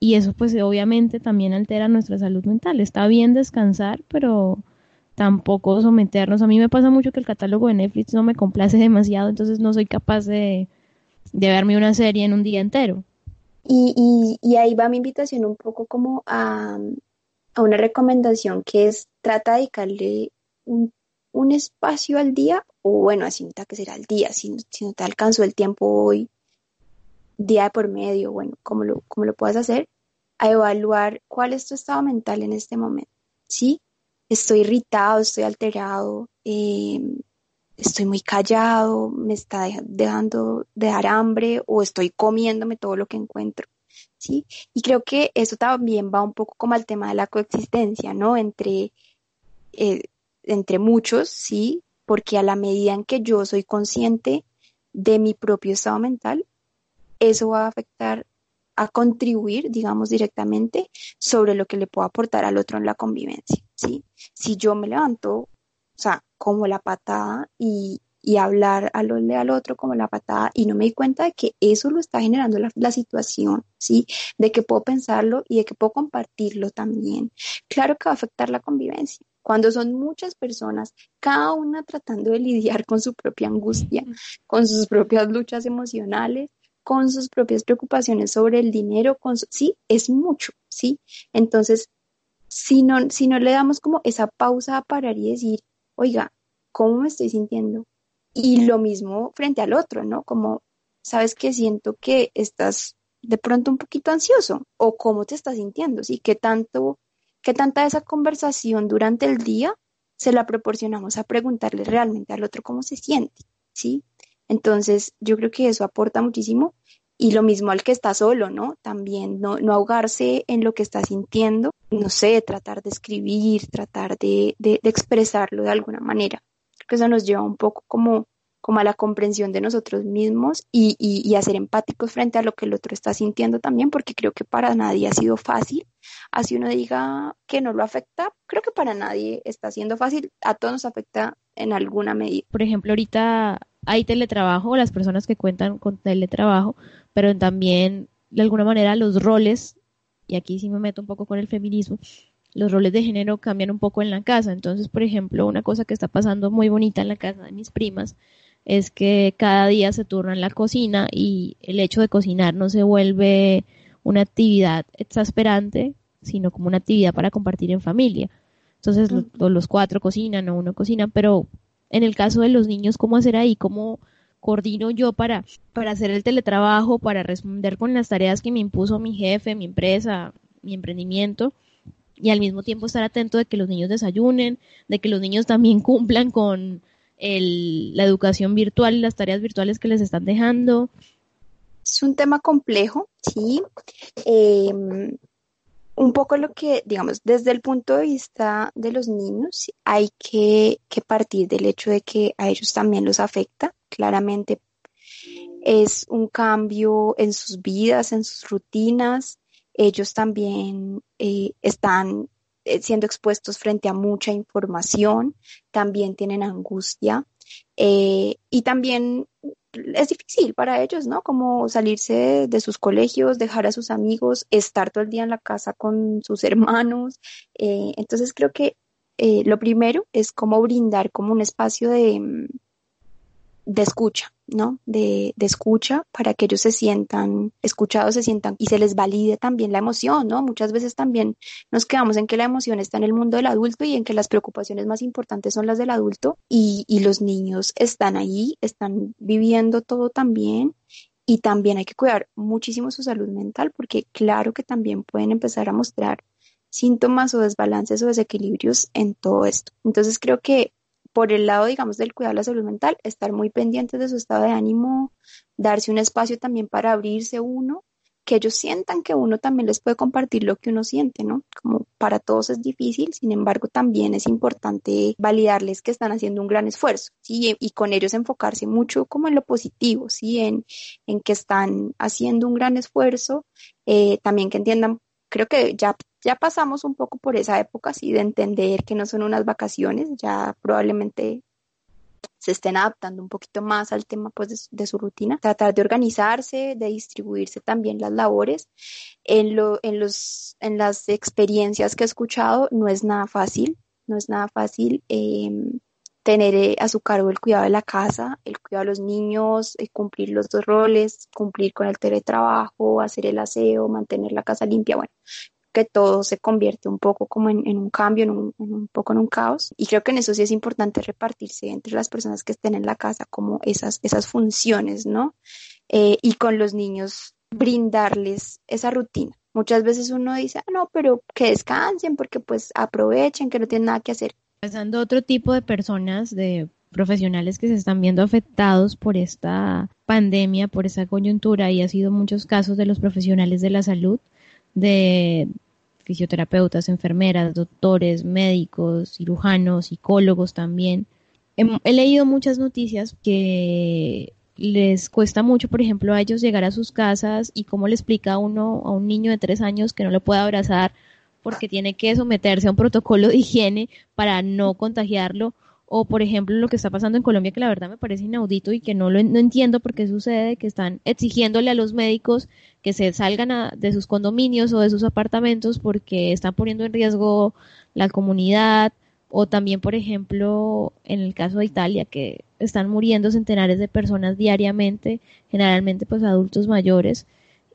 y eso pues obviamente también altera nuestra salud mental. Está bien descansar, pero tampoco someternos. A mí me pasa mucho que el catálogo de Netflix no me complace *laughs* demasiado, entonces no soy capaz de, verme una serie en un día entero. Y, y, ahí va mi invitación un poco como a, una recomendación que es trata de dedicarle un, espacio al día, o bueno, así no que será el día, si, no te alcanzó el tiempo hoy, día por medio, bueno, como lo, como lo puedas hacer, a evaluar cuál es tu estado mental en este momento, ¿sí? estoy irritado, estoy alterado, eh, estoy muy callado, me está dejando de dar hambre o estoy comiéndome todo lo que encuentro. ¿sí? Y creo que eso también va un poco como al tema de la coexistencia, ¿no? Entre, eh, entre muchos, ¿sí? Porque a la medida en que yo soy consciente de mi propio estado mental, eso va a afectar a contribuir, digamos, directamente sobre lo que le puedo aportar al otro en la convivencia, ¿sí? Si yo me levanto, o sea, como la patada y, y hablar al, al otro como la patada y no me di cuenta de que eso lo está generando la, la, situación, ¿sí? De que puedo pensarlo y de que puedo compartirlo también. Claro que va a afectar la convivencia. Cuando son muchas personas, cada una tratando de lidiar con su propia angustia, con sus propias luchas emocionales, con sus propias preocupaciones sobre el dinero, con sí, es mucho, ¿sí? Entonces, si no, si no le damos como esa pausa a parar y decir, oiga, ¿cómo me estoy sintiendo? Y lo mismo frente al otro, ¿no? Como, ¿sabes que siento que estás de pronto un poquito ansioso? ¿O cómo te estás sintiendo? ¿Sí? ¿Qué tanto, qué tanta esa conversación durante el día se la proporcionamos a preguntarle realmente al otro cómo se siente? ¿Sí? Entonces, yo creo que eso aporta muchísimo y lo mismo al que está solo, ¿no? También no, ahogarse en lo que está sintiendo, no sé, tratar de escribir, tratar de, expresarlo de alguna manera. Que eso nos lleva un poco como, como a la comprensión de nosotros mismos y, y, a ser empáticos frente a lo que el otro está sintiendo también, porque creo que para nadie ha sido fácil. Así uno diga que no lo afecta, creo que para nadie está siendo fácil, a todos nos afecta en alguna medida. Por ejemplo, ahorita hay teletrabajo, las personas que cuentan con teletrabajo, pero también de alguna manera los roles, y aquí sí me meto un poco con el feminismo, los roles de género cambian un poco en la casa. Entonces, por ejemplo, una cosa que está pasando muy bonita en la casa de mis primas es que cada día se turna en la cocina y el hecho de cocinar no se vuelve una actividad exasperante, sino como una actividad para compartir en familia. Entonces los, cuatro cocinan o uno cocina, pero en el caso de los niños, ¿cómo hacer ahí? ¿Cómo coordino yo para, para hacer el teletrabajo, para responder con las tareas que me impuso mi jefe, mi empresa, mi emprendimiento? Y al mismo tiempo estar atento de que los niños desayunen, de que los niños también *laughs* cumplan con el, la educación virtual y las tareas virtuales que les están dejando. Es un tema complejo, sí. Eh, un poco lo que, digamos, desde el punto de vista de los niños, hay que, partir del hecho de que a ellos también los afecta. Claramente es un cambio en sus vidas, en sus rutinas. Ellos también eh, están eh, siendo expuestos frente a mucha información, también tienen angustia eh, y también es difícil para ellos, ¿no? Como salirse de, sus colegios, dejar a sus amigos, estar todo el día en la casa con sus *laughs* hermanos. Entonces creo que lo primero es como brindar como un espacio de, de escucha, ¿no? De, de, escucha para que ellos se sientan escuchados, se sientan y se les valide también la emoción, ¿no? Muchas veces también nos quedamos en que la emoción está en el mundo del adulto y en que las preocupaciones más importantes son las del adulto y, y los niños están ahí, están viviendo todo también y también hay que cuidar muchísimo su salud mental porque claro que también pueden empezar a mostrar síntomas o desbalances o desequilibrios en todo esto. Entonces creo que por el lado, digamos, del cuidado de la salud mental, estar muy pendientes de su estado de ánimo, darse un espacio también para abrirse uno, que ellos sientan que uno también les puede compartir lo que uno siente, ¿no? Como para todos es difícil, sin embargo, también es importante validarles que están haciendo un gran esfuerzo, ¿sí? Y con ellos enfocarse mucho como en lo positivo, ¿sí? En, en que están haciendo un gran esfuerzo, eh, también que entiendan creo que ya, ya pasamos un poco por esa época, así de entender que no son unas vacaciones, ya probablemente se estén adaptando un poquito más al tema pues, de, su rutina, tratar de organizarse, de distribuirse también las labores. En, lo, en, los, en las experiencias que he escuchado no es nada fácil, no es nada fácil em, tener eh, a su cargo el cuidado de la casa, el cuidado de los niños, eh, cumplir los dos roles, cumplir con el teletrabajo, hacer el aseo, mantener la casa limpia, bueno, que todo se convierte un poco como en, un cambio, en un, poco en un caos. Y creo que en eso sí es importante repartirse entre las personas que estén en la casa como esas, esas funciones, ¿no? Eh, y con los niños brindarles esa rutina. Muchas veces uno dice, ah, no, pero que descansen porque pues aprovechen, que no tienen nada que hacer pasando otro tipo de personas, de profesionales que se están viendo afectados por esta pandemia, por esta coyuntura, y ha sido muchos casos de los profesionales de la salud, de fisioterapeutas, enfermeras, doctores, médicos, cirujanos, psicólogos también. He, leído muchas noticias que les cuesta mucho, por ejemplo, a ellos llegar a sus casas y cómo le explica a uno, a un niño de tres años que no lo puede abrazar porque tiene que someterse a un protocolo de higiene para no contagiarlo. O, por ejemplo, lo que está pasando en Colombia, que la verdad me parece inaudito y que no lo entiendo por qué sucede, que están exigiéndole a los médicos que se salgan de sus condominios o de sus apartamentos porque están poniendo en riesgo la comunidad. O también, por ejemplo, en el caso de Italia, que están muriendo centenares de personas diariamente, generalmente pues adultos mayores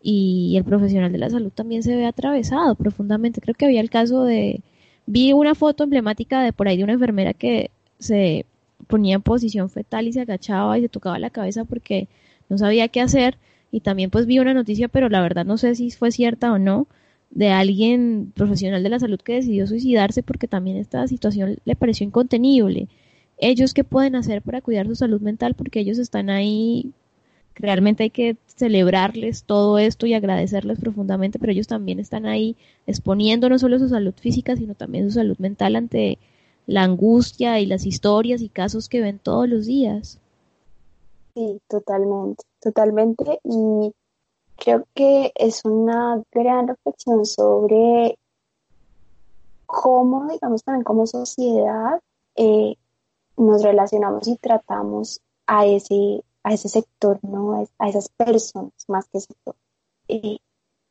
y el profesional de la salud también se ve atravesado profundamente. Creo que había el caso de, vi una foto emblemática de por ahí de una enfermera que se ponía en posición fetal y se agachaba y se tocaba la cabeza porque no sabía qué hacer y también pues vi una noticia, pero la verdad no sé si fue cierta o no, de alguien profesional de la salud que decidió suicidarse porque también esta situación le pareció incontenible. Ellos qué pueden hacer para cuidar su salud mental porque ellos están ahí realmente hay que celebrarles todo esto y agradecerles profundamente, pero ellos también están ahí exponiendo no solo su salud física, sino también su salud mental ante la angustia y las historias y casos que ven todos los días. Sí, totalmente, totalmente. Y creo que es una gran reflexión sobre cómo, digamos, también como sociedad eh, nos relacionamos y tratamos a ese, a ese sector, ¿no? A, esas personas más que sector, eh,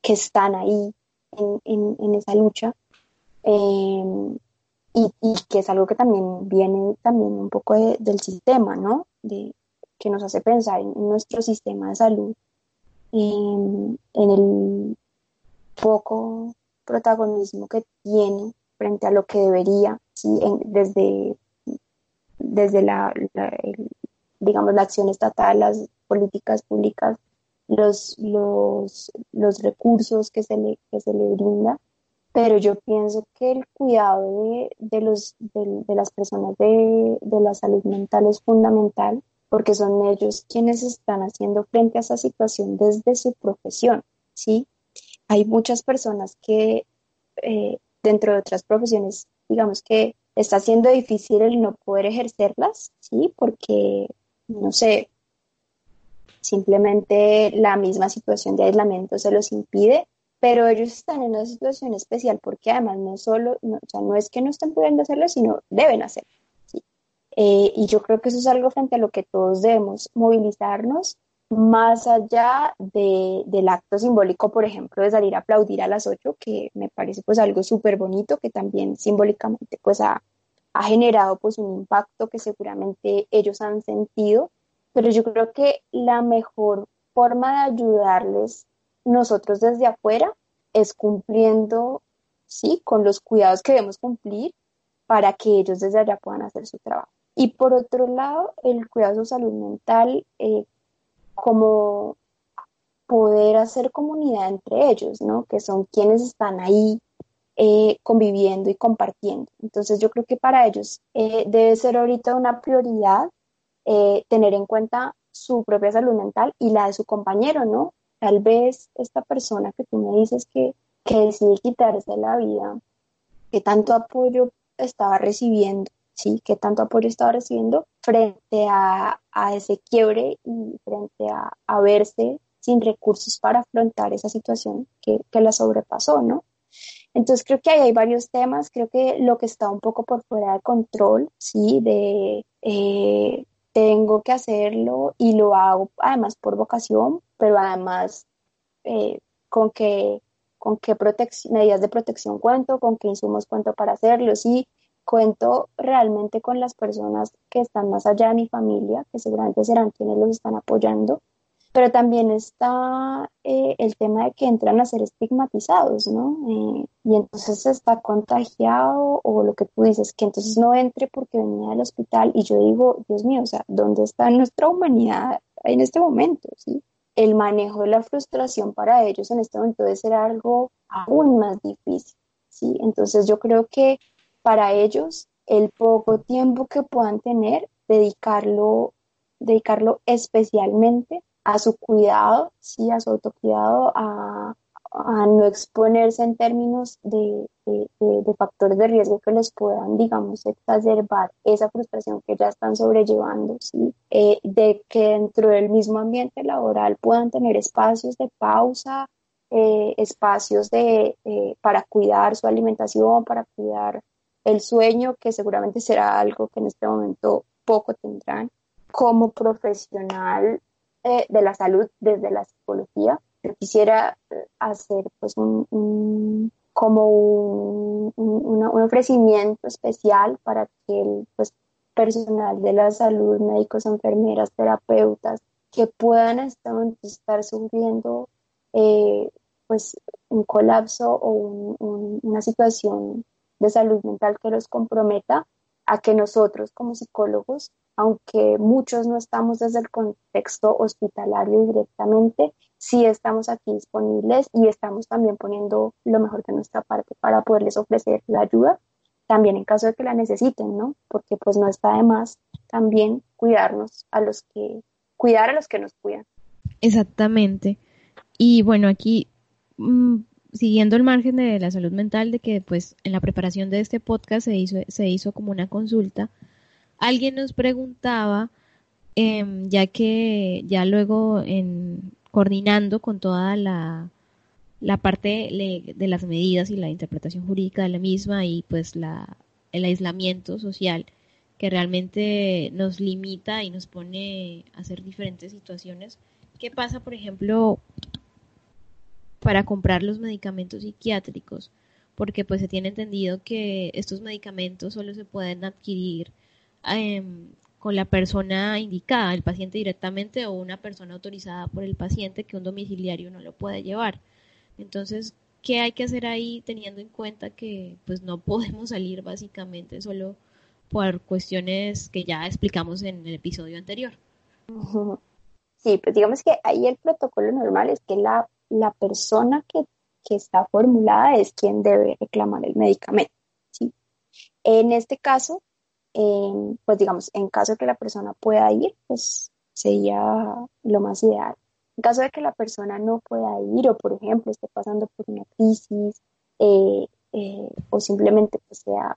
que están ahí en, en, esa lucha. Em, y, y, que es algo que también viene también un poco del sistema, ¿no? De, que nos hace pensar en, nuestro sistema de salud, en, en el poco protagonismo que tiene frente a lo que debería, ¿sí? desde, desde la, digamos, la acción estatal, las políticas públicas, los, los, los recursos que se, le, que se le brinda, pero yo pienso que el cuidado de, de los, de, de, las personas de, de la salud mental es fundamental porque son ellos quienes están haciendo frente a esa situación desde su profesión, ¿sí? Hay muchas personas que eh, dentro de otras profesiones, digamos que está siendo difícil el no poder ejercerlas, ¿sí? Porque, no sé, simplemente la misma situación de aislamiento se los impide, pero ellos están en una situación especial porque además no solo, no, o sea, no es que no estén pudiendo hacerlo, sino deben hacerlo. Eh, y yo creo que eso es algo frente a lo que todos debemos movilizarnos más allá de, del acto simbólico, por ejemplo, de salir a aplaudir a las ocho, que me parece pues algo súper bonito, que también simbólicamente pues ha, ha, generado pues un impacto que seguramente ellos han sentido, pero yo creo que la mejor forma de ayudarles nosotros desde afuera es cumpliendo, sí, con los cuidados que debemos cumplir para que ellos desde allá puedan hacer su trabajo. Y por otro lado, el cuidado de su salud mental, eh, como poder hacer comunidad entre ellos, ¿no? Que son quienes están ahí eh, conviviendo y compartiendo. Entonces yo creo que para ellos eh, debe ser ahorita una prioridad eh, tener en cuenta su propia salud mental y la de su compañero, ¿no? Tal vez esta persona que tú me dices que, que decide quitarse la vida, que tanto apoyo estaba recibiendo, ¿sí? Que tanto apoyo estaba recibiendo frente a, a ese quiebre y frente a, a, verse sin recursos para afrontar esa situación que, que la sobrepasó, ¿no? Entonces creo que ahí hay varios temas, creo que lo que está un poco por fuera de control, sí, de eh, tengo que hacerlo y lo hago además por vocación, pero además eh, con qué con qué medidas de protección cuento, con qué insumos cuento para hacerlo, sí, cuento realmente con las personas que están más allá de mi familia, que seguramente serán quienes los están apoyando, pero también está eh, el tema de que entran a ser estigmatizados, ¿no? Eh, y entonces está contagiado o lo que tú dices, que entonces no entre porque venía del hospital y yo digo, Dios mío, o sea, ¿dónde está nuestra humanidad en este momento? ¿sí? El manejo de la frustración para ellos en este momento debe ser algo aún más difícil, ¿sí? Entonces yo creo que para ellos el poco tiempo que puedan tener, dedicarlo, dedicarlo especialmente a su cuidado, sí, a su autocuidado, a, a no exponerse en términos de, factores de riesgo que les puedan, digamos, exacerbar esa frustración que ya están sobrellevando, ¿sí? Eh, de que dentro del mismo ambiente laboral puedan tener espacios de pausa, eh, espacios de, eh, para cuidar su alimentación, para cuidar el sueño, que seguramente será algo que en este momento poco tendrán, como profesional eh, de la salud desde la psicología. Yo quisiera eh, hacer pues un, como un, un, ofrecimiento especial para que el pues, personal de la salud, médicos, enfermeras, terapeutas, que puedan estar, sufriendo eh, pues un colapso o una situación de salud mental que los comprometa a que nosotros como psicólogos, aunque muchos no estamos desde el contexto hospitalario directamente, sí estamos aquí disponibles y estamos también poniendo lo mejor de nuestra parte para poderles ofrecer la ayuda, también en caso de que la necesiten, ¿no? Porque pues no está de más también cuidarnos a los que, cuidar a los que nos cuidan. Exactamente. Y bueno, aquí mm, siguiendo el margen de la salud mental, de que pues en la preparación de este podcast se hizo, se hizo como una consulta, alguien nos preguntaba, em, ya que ya luego en coordinando con toda la, la parte de las medidas y la interpretación jurídica de la misma y pues la, el aislamiento social que realmente nos limita y nos pone a hacer diferentes situaciones. ¿Qué pasa, por ejemplo, para comprar los medicamentos psiquiátricos? Porque pues se tiene entendido que estos medicamentos solo se pueden adquirir em, con la persona indicada, el paciente directamente o una persona autorizada por el paciente que un domiciliario no lo puede llevar. Entonces, ¿qué hay que hacer ahí teniendo en cuenta que pues no *laughs* podemos salir básicamente solo por cuestiones que ya explicamos en el episodio anterior? Sí, pues digamos que ahí el protocolo normal es que la, la persona que, que está formulada es quien debe reclamar el medicamento. En este caso, pues digamos, en caso de que la persona pueda ir, pues sería lo más ideal. En caso de que la persona no pueda ir o, por ejemplo, esté pasando por una crisis eh, eh, o simplemente pues, sea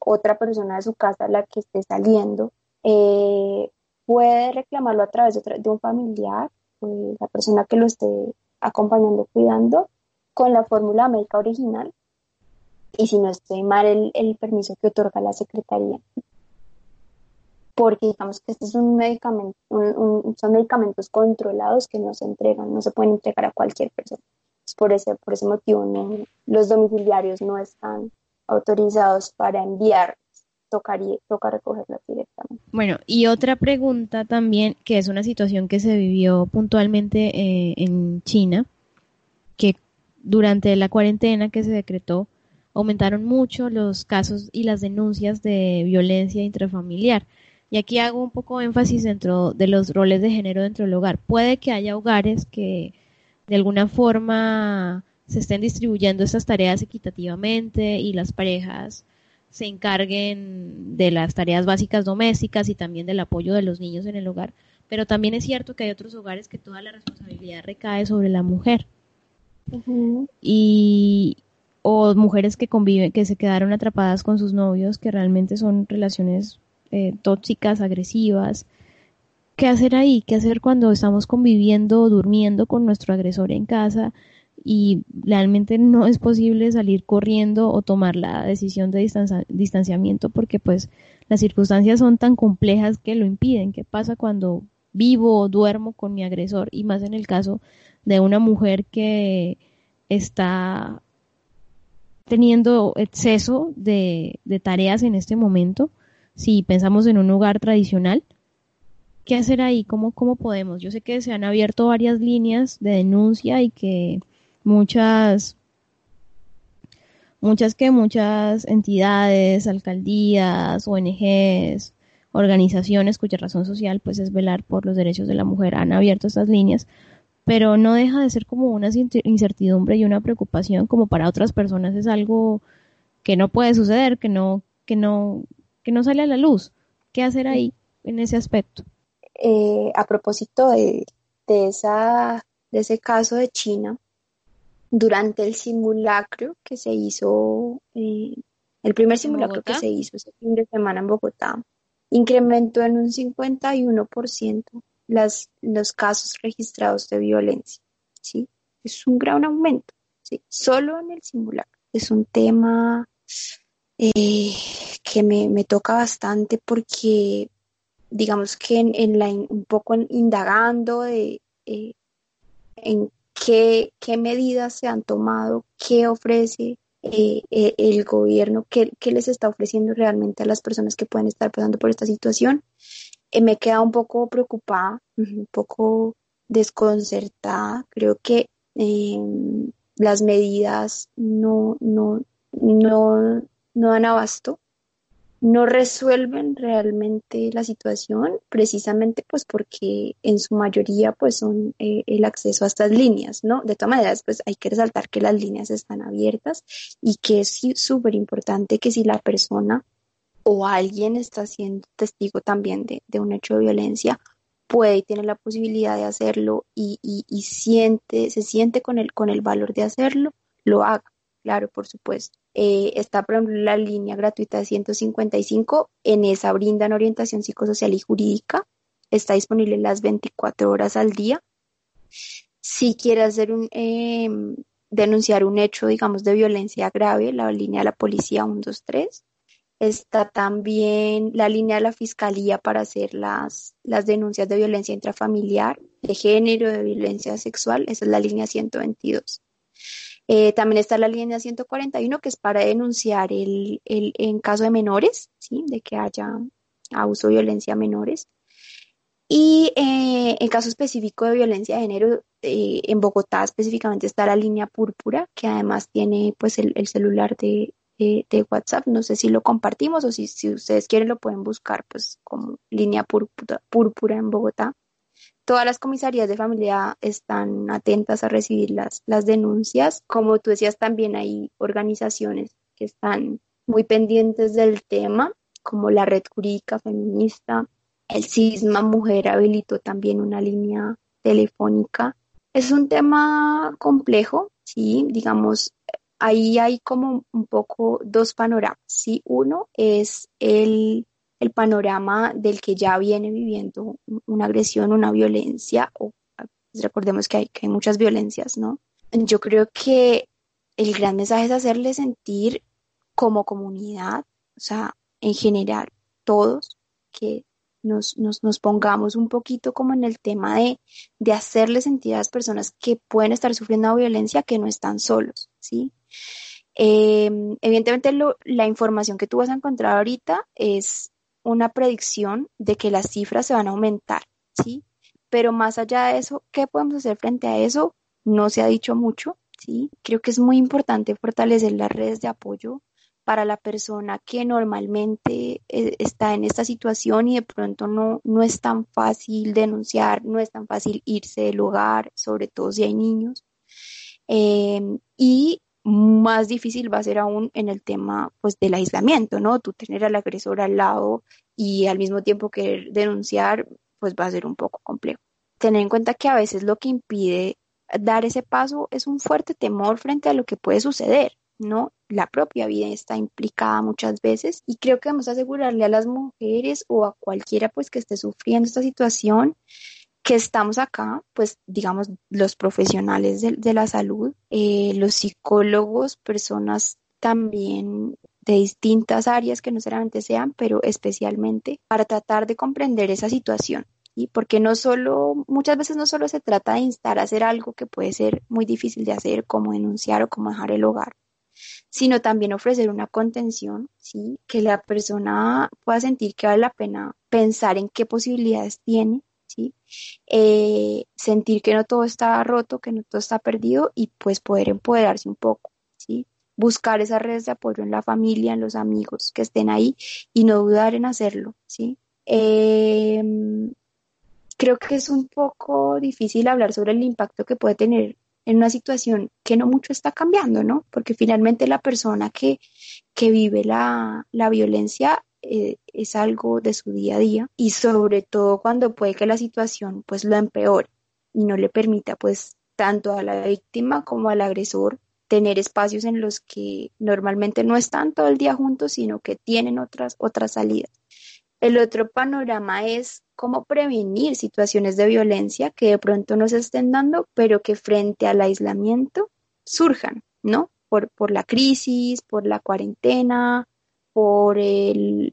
otra persona de su casa la que esté saliendo, eh, puede reclamarlo a través de, un familiar, la persona que lo esté acompañando, cuidando, con la fórmula médica original y si no estoy mal el permiso que otorga la Secretaría porque digamos que este es un son medicamentos controlados que no se entregan, no se pueden entregar a cualquier persona. por ese, por ese motivo los domiciliarios no están autorizados para enviar, tocaría, toca recogerlos directamente. Bueno, y otra pregunta también, que es una situación que se vivió puntualmente eh, en China, que durante la cuarentena que se decretó, aumentaron mucho los casos y las denuncias de violencia intrafamiliar. Y aquí hago un poco énfasis dentro de los roles de género dentro del hogar. Puede que haya hogares que de alguna forma se estén distribuyendo estas tareas equitativamente y las parejas se encarguen de las tareas básicas domésticas y también del apoyo de los niños en el hogar. Pero también es cierto que hay otros hogares que toda la responsabilidad recae sobre la mujer. Y o mujeres que conviven, que se quedaron atrapadas con sus novios, que realmente son relaciones eh, tóxicas, agresivas. ¿Qué hacer ahí? ¿Qué hacer cuando estamos conviviendo, durmiendo con nuestro agresor en casa y realmente no es posible salir corriendo o tomar la decisión de distanciamiento porque pues las circunstancias son tan complejas que lo impiden? ¿Qué pasa cuando vivo o duermo con mi agresor? Y más en el caso de una mujer que está teniendo exceso de tareas en este momento si pensamos en un hogar tradicional, ¿qué hacer ahí? ¿Cómo, ¿Cómo podemos? Yo sé que se han abierto varias líneas de denuncia y que muchas, muchas que muchas entidades, alcaldías, ONGs, organizaciones cuya razón social pues es velar por los derechos de la mujer han abierto estas líneas, pero no deja de ser como una incertidumbre y una preocupación como para otras personas es algo que no puede suceder, que no que no que no sale a la luz. ¿Qué hacer ahí en ese aspecto? Eh, a propósito de, esa, de ese caso de China, durante el simulacro que se hizo, eh, el primer simulacro que se hizo ese fin de semana en Bogotá, incrementó en un 51% las, los casos registrados de violencia. ¿sí? Es un gran aumento, ¿sí? solo en el simulacro. Es un tema eh, que me, toca bastante porque digamos que en, la, un poco indagando de, eh, en qué, qué, medidas se han tomado, qué ofrece eh, el gobierno, qué, qué, les está ofreciendo realmente a las personas que pueden estar pasando por esta situación, me queda un poco preocupada, *laughs* un poco desconcertada. Creo que em, las medidas no, no, no no dan abasto, no resuelven realmente la situación, precisamente pues porque en su mayoría pues son eh, el acceso a estas líneas, ¿no? De todas maneras pues hay que resaltar que las líneas están abiertas y que es súper importante que si la persona o alguien está siendo testigo también de, un hecho de violencia, puede y tiene la posibilidad de hacerlo y, y, siente, se siente con el, con el valor de hacerlo, lo haga. Claro, por supuesto. Eh, está, por ejemplo, la línea gratuita de 155. En esa brindan orientación psicosocial y jurídica. Está disponible las 24 horas al día. Si quiere hacer un, em, denunciar un hecho, digamos, de violencia grave, la línea de la policía 123. Está también la línea de la fiscalía para hacer las, las denuncias de violencia intrafamiliar, de género, de violencia sexual. Esa es la línea 122. Eh, también está la línea 141, que es para denunciar el, el, en caso de menores, ¿sí? de que haya abuso o violencia a menores. Y eh, en caso específico de violencia de género, eh, en Bogotá específicamente está la línea púrpura, que además tiene pues el, celular de, de, WhatsApp. No sé si lo compartimos o si, si ustedes quieren lo pueden buscar pues como línea púrpura, púrpura en Bogotá. Todas las comisarías de familia están atentas a recibir las, las denuncias. Como tú decías, también hay organizaciones que están muy pendientes del tema, como la Red Jurídica Feminista. El CISMA Mujer habilitó también una línea telefónica. Es un tema complejo, sí, digamos, ahí hay como un poco dos panoramas, sí. Uno es el el panorama del que ya viene viviendo una agresión, una violencia, o pues, recordemos que hay, que hay muchas violencias, ¿no? Yo creo que el gran mensaje es hacerle sentir como comunidad, o sea, en general, todos, que nos, nos, pongamos un poquito como en el tema de, de hacerle sentir a las personas que pueden estar sufriendo violencia que no están solos, ¿sí? Eh, evidentemente la información que tú vas a encontrar ahorita es una predicción de que las cifras se van a aumentar, ¿sí? Pero más allá de eso, ¿qué podemos hacer frente a eso? No se ha dicho mucho, ¿sí? Creo que es muy importante fortalecer las redes de apoyo para la persona que normalmente eh, está en esta situación y de pronto no, no es tan fácil denunciar, no es tan fácil irse del lugar, sobre todo si hay niños. Em, y más difícil va a ser aún en el tema pues del aislamiento, ¿no? Tú tener al agresor al lado y al mismo tiempo querer denunciar, pues va a ser un poco complejo. Tener en cuenta que a veces lo que impide dar ese paso es un fuerte temor frente a lo que puede suceder, ¿no? La propia vida está implicada muchas veces y creo que vamos a asegurarle a las mujeres o a cualquiera pues que esté sufriendo esta situación que estamos acá, pues digamos, los profesionales de, la salud, eh, los psicólogos, personas también de distintas áreas que no solamente sean, pero especialmente para tratar de comprender esa situación. y Porque no solo, muchas veces no solo se trata de instar a hacer algo que puede ser muy difícil de hacer, como denunciar o como dejar el hogar, sino también ofrecer una contención, ¿sí? que la persona pueda sentir que vale la pena pensar en qué posibilidades tiene ¿sí? Eh, sentir que no todo está roto, que no todo está perdido y pues poder empoderarse un poco, ¿sí? Buscar esas redes de apoyo en la familia, en los amigos que estén ahí y no dudar en hacerlo, ¿sí? Em, creo que es un poco difícil hablar sobre el impacto que puede tener en una situación que no mucho está cambiando, ¿no? Porque finalmente la persona que, que vive la, la violencia eh, es algo de su día a día y sobre todo cuando puede que la situación pues lo empeore y no le permita pues tanto a la víctima como al agresor tener espacios en los que normalmente no están todo el día juntos, sino que tienen otras, otras salidas. El otro panorama es cómo prevenir situaciones de violencia que de pronto no se estén dando, pero que frente al aislamiento surjan, ¿no? Por, por la crisis, por la cuarentena, por el,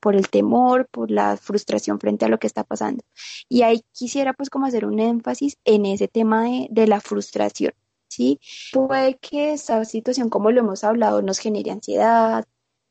por el temor, por la frustración frente a lo que está pasando. Y ahí quisiera pues como hacer un énfasis en ese tema de, de la frustración, ¿sí? Puede que esta situación, como lo hemos hablado, nos genere ansiedad,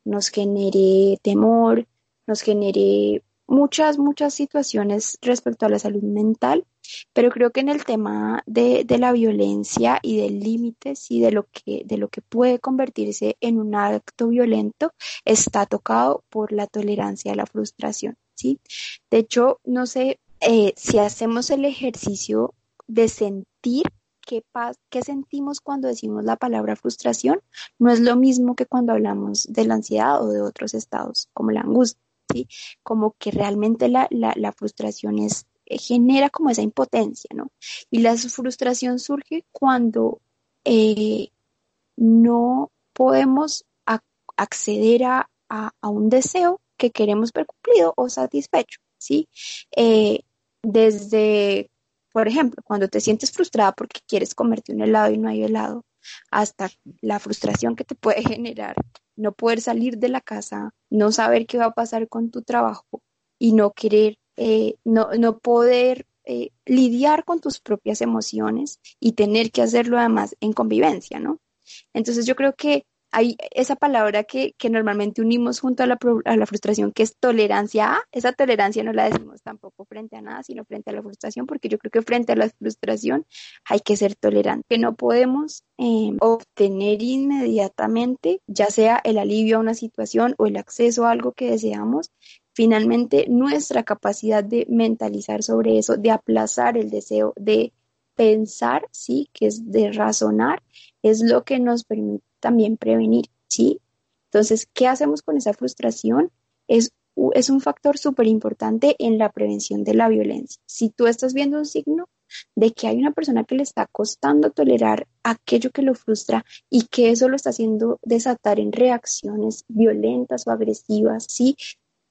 nos genere temor, nos genere muchas, muchas situaciones respecto a la salud mental, pero creo que en el tema de, de la violencia y del límite y de lo que, de lo que puede convertirse en un acto violento, está tocado por la tolerancia a la frustración, ¿sí? De hecho, no sé eh, si hacemos el ejercicio de sentir qué, qué sentimos cuando decimos la palabra frustración, no es lo mismo que cuando hablamos de la ansiedad o de otros estados como la angustia. Como que realmente la, la, frustración es, genera como esa impotencia, ¿no? Y la frustración surge cuando eh, no podemos acceder a, un deseo que queremos ver cumplido o satisfecho, ¿sí? Eh, desde, por ejemplo, cuando te sientes frustrada porque quieres comerte un helado y no hay helado, hasta la frustración que te puede *laughs* generar no poder salir de la casa, no saber qué va a pasar con tu trabajo y no querer, eh, no, no poder eh, lidiar con tus propias emociones y tener que hacerlo además en convivencia, ¿no? Entonces yo creo que hay esa palabra que, normalmente unimos junto a la, a la, frustración, que es tolerancia esa tolerancia no la decimos tampoco frente a nada, sino frente a la frustración, porque yo creo que frente a la frustración hay que ser tolerante, que no podemos em, obtener inmediatamente, ya sea el alivio a una situación o el acceso a algo que deseamos, finalmente nuestra capacidad de mentalizar sobre eso, de aplazar el deseo, de pensar, sí, que es de razonar, es lo que nos permite también prevenir, ¿sí? Entonces, ¿qué hacemos con esa frustración? Es, un factor súper importante en la prevención de la violencia. Si tú estás viendo un signo de que hay una persona que le está costando tolerar aquello que lo frustra y que eso lo está haciendo desatar en reacciones violentas o agresivas, ¿sí?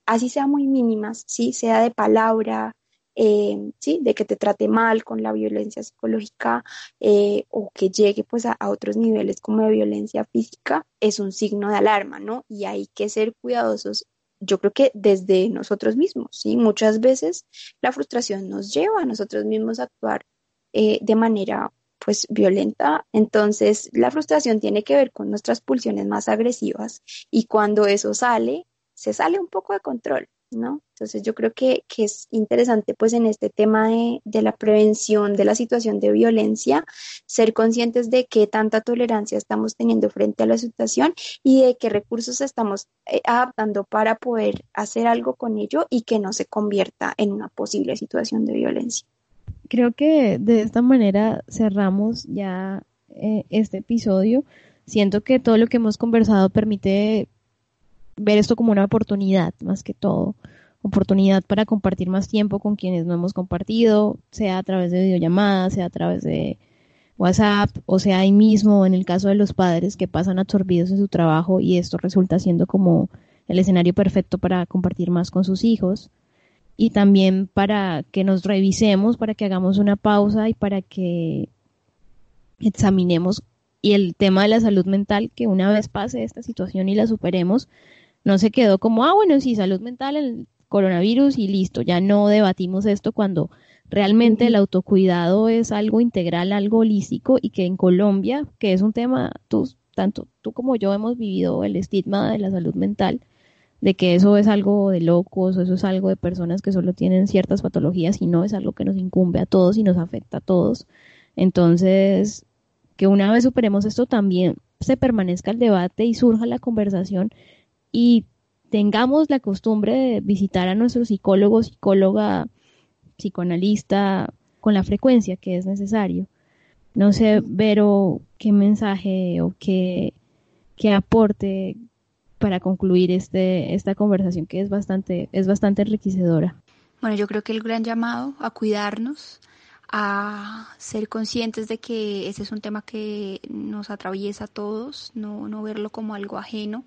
Así sea muy mínimas, ¿sí? Sea de palabra, eh, ¿sí? de que te trate mal con la violencia psicológica eh, o que llegue pues a, otros niveles como de violencia física, es un signo de alarma, ¿no? Y hay que ser cuidadosos, yo creo que desde nosotros mismos, ¿sí? Muchas veces la frustración nos lleva a nosotros mismos a actuar eh, de manera pues violenta, entonces la frustración tiene que ver con nuestras pulsiones más agresivas y cuando eso sale, se sale un poco de control, ¿no? Entonces yo creo que, es interesante pues en este tema de, la prevención de la situación de violencia, ser conscientes de qué tanta tolerancia estamos teniendo frente a la situación y de qué recursos estamos eh, adaptando para poder hacer algo con ello y que no se convierta en una posible situación de violencia. Creo que de esta manera cerramos ya eh, este episodio. Siento que todo lo que hemos conversado permite ver esto como una oportunidad, más que todo. Oportunidad para compartir más tiempo con quienes no hemos compartido, sea a través de videollamadas, sea a través de WhatsApp, o sea ahí mismo en el caso de los padres que pasan absorbidos en su trabajo y esto resulta siendo como el escenario perfecto para compartir más con sus hijos y también para que nos revisemos, para que hagamos una pausa y para que examinemos y el tema de la salud mental, que una vez pase esta situación y la superemos, no se quedó como, ah, bueno, sí, salud mental, el coronavirus y listo, ya no debatimos esto cuando realmente el autocuidado es algo integral, algo holístico y que en Colombia, que es un tema, tú, tanto tú como yo hemos vivido el estigma de la salud mental, de que eso es algo de locos, eso es algo de personas que solo tienen ciertas patologías y no es algo que nos incumbe a todos y nos afecta a todos. Entonces, que una vez superemos esto también se permanezca el debate y surja la conversación y tengamos la costumbre de visitar a nuestro psicólogo, psicóloga, psicoanalista con la frecuencia que es necesario. No sé, Vero, qué mensaje o qué, qué aporte para concluir este, esta conversación que es bastante, es bastante enriquecedora. Bueno, yo creo que el gran llamado a cuidarnos, a ser conscientes de que ese es un tema que nos atraviesa a todos, no, no verlo como algo ajeno,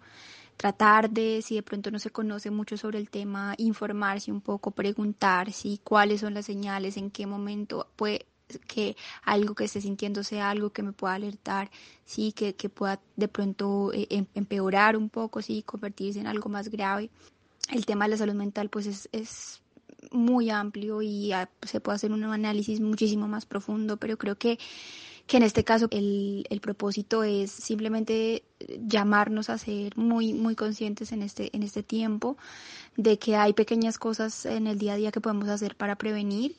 tratar de, si de pronto no se conoce mucho sobre el tema, informarse un poco, preguntar si cuáles son las señales, en qué momento puede que algo que esté sintiendo sea algo que me pueda alertar, sí, que, que pueda de pronto eh, em, empeorar un poco, sí, convertirse en algo más grave. El tema de la salud mental pues es, es muy amplio y ah, se puede hacer un análisis muchísimo más profundo, pero creo que que en este caso el, el propósito es simplemente llamarnos a ser muy, muy conscientes en este, en este tiempo de que hay pequeñas cosas en el día a día que podemos hacer para prevenir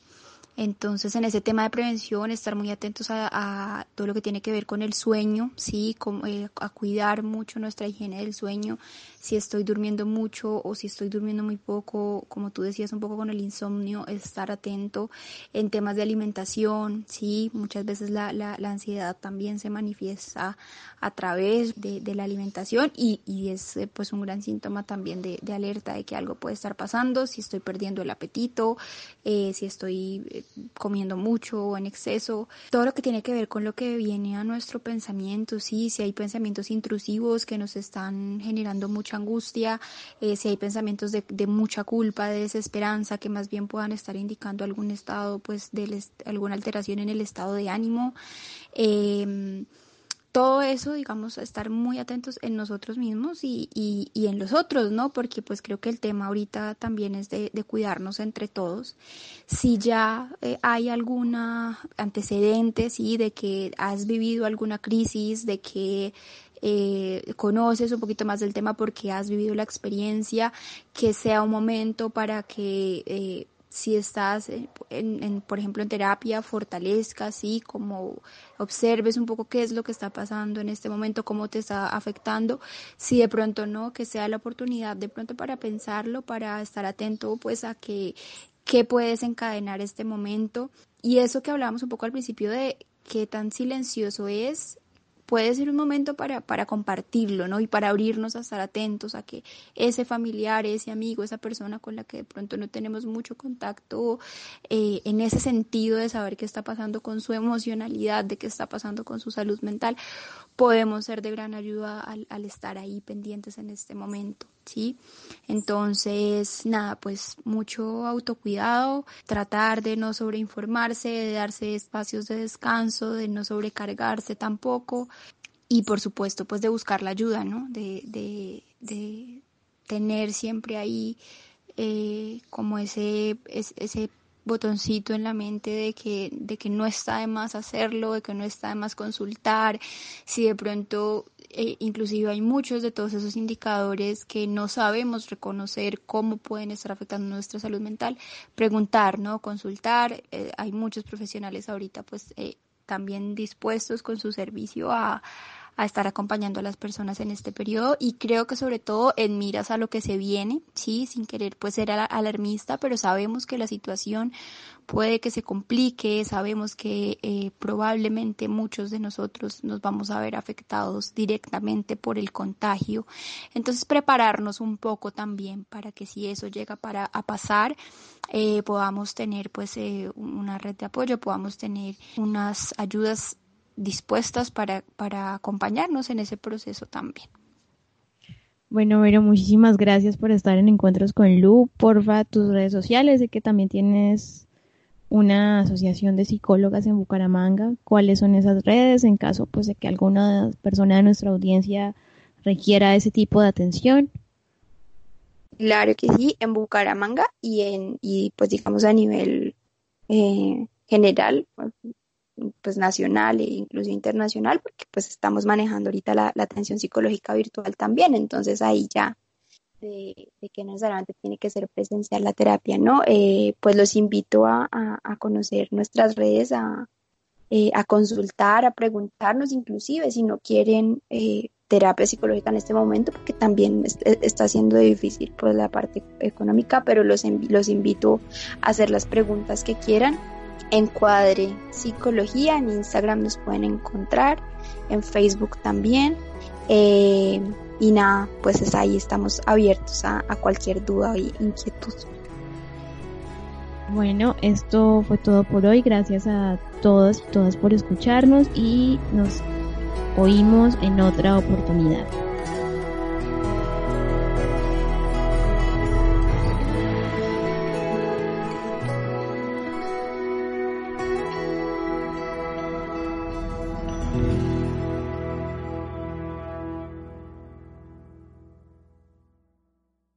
entonces, en ese tema de prevención, estar muy atentos a, todo lo que tiene que ver con el sueño, sí, eh, a cuidar mucho nuestra higiene del sueño, si estoy durmiendo mucho o si estoy durmiendo muy poco, como tú decías un poco con el insomnio, estar atento en temas de alimentación, sí, muchas veces la, la, ansiedad también se manifiesta a través de, la alimentación y, y, es eh, pues un gran síntoma también de, alerta de que algo puede estar pasando, si estoy perdiendo el apetito, eh, si estoy comiendo mucho o en exceso, todo lo que tiene que ver con lo que viene a nuestro pensamiento, sí, si hay pensamientos intrusivos que nos están generando mucha angustia, eh, si hay pensamientos de, de, mucha culpa, de desesperanza, que más bien puedan estar indicando algún estado, pues, de alguna alteración en el estado de ánimo. Eh, todo eso, digamos, estar muy atentos en nosotros mismos y, y, en los otros, ¿no? Porque pues creo que el tema ahorita también es de, de cuidarnos entre todos. Si ya eh, hay alguna antecedente, sí, de que has vivido alguna crisis, de que eh, conoces un poquito más del tema porque has vivido la experiencia, que sea un momento para que eh, si estás, en, por ejemplo, en terapia, fortalezca, así como observes un poco qué es lo que está pasando en este momento, cómo te está afectando, si de pronto no, que sea la oportunidad de pronto para pensarlo, para estar atento pues a que qué puedes encadenar este momento. Y eso que hablábamos un poco al principio de qué tan silencioso es puede ser un momento para, para compartirlo, ¿no? Y para abrirnos a estar atentos a que ese familiar, ese amigo, esa persona con la que de pronto no tenemos mucho contacto, eh, en ese sentido de saber qué está pasando con su emocionalidad, de qué está pasando con su salud mental, podemos ser de gran ayuda al, estar ahí pendientes en este momento. ¿sí? Entonces, nada, pues mucho autocuidado, tratar de no sobreinformarse, de darse espacios de descanso, de no sobrecargarse tampoco y por supuesto pues de buscar la ayuda, ¿no? De, de, de tener siempre ahí eh, como ese, ese botoncito en la mente de que, de que no está de más hacerlo, de que no está de más consultar, si de pronto eh, inclusive hay muchos de todos esos indicadores que no sabemos reconocer cómo pueden estar afectando nuestra salud mental, preguntar, ¿no? Consultar, eh, hay muchos profesionales ahorita pues eh, también dispuestos con su servicio a, a estar acompañando a las personas en este periodo y creo que sobre todo en miras a lo que se viene, sí, sin querer pues ser alarmista, pero sabemos que la situación puede que se complique, sabemos que eh, probablemente muchos de nosotros nos vamos a ver afectados directamente por el contagio. Entonces prepararnos un poco también para que si eso llega para a pasar, eh, podamos tener pues eh, una red de apoyo, podamos tener unas ayudas dispuestas para, para acompañarnos en ese proceso también. Bueno, Vero, muchísimas gracias por estar en Encuentros con Lu. Porfa, tus redes sociales, de que también tienes una asociación de psicólogas en Bucaramanga. ¿Cuáles son esas redes en caso pues de que alguna persona de nuestra audiencia requiera ese tipo de atención? Claro que sí, en Bucaramanga y en y pues digamos a nivel eh, general, pues nacional e incluso internacional, porque pues estamos manejando ahorita la, atención psicológica virtual también, entonces ahí ya de, que necesariamente tiene que ser presencial la terapia, ¿no? Eh, pues los invito a, conocer nuestras redes, eh, a, consultar, a preguntarnos inclusive si no quieren eh, terapia psicológica en este momento, porque también está siendo difícil por la parte económica, pero los, los invito a hacer las preguntas que quieran Encuadre Psicología, en Instagram nos pueden encontrar, en Facebook también. Eh, y nada, pues es ahí estamos abiertos a, a cualquier duda y inquietud. Bueno, esto fue todo por hoy. Gracias a todos y todas por escucharnos y nos oímos en otra oportunidad.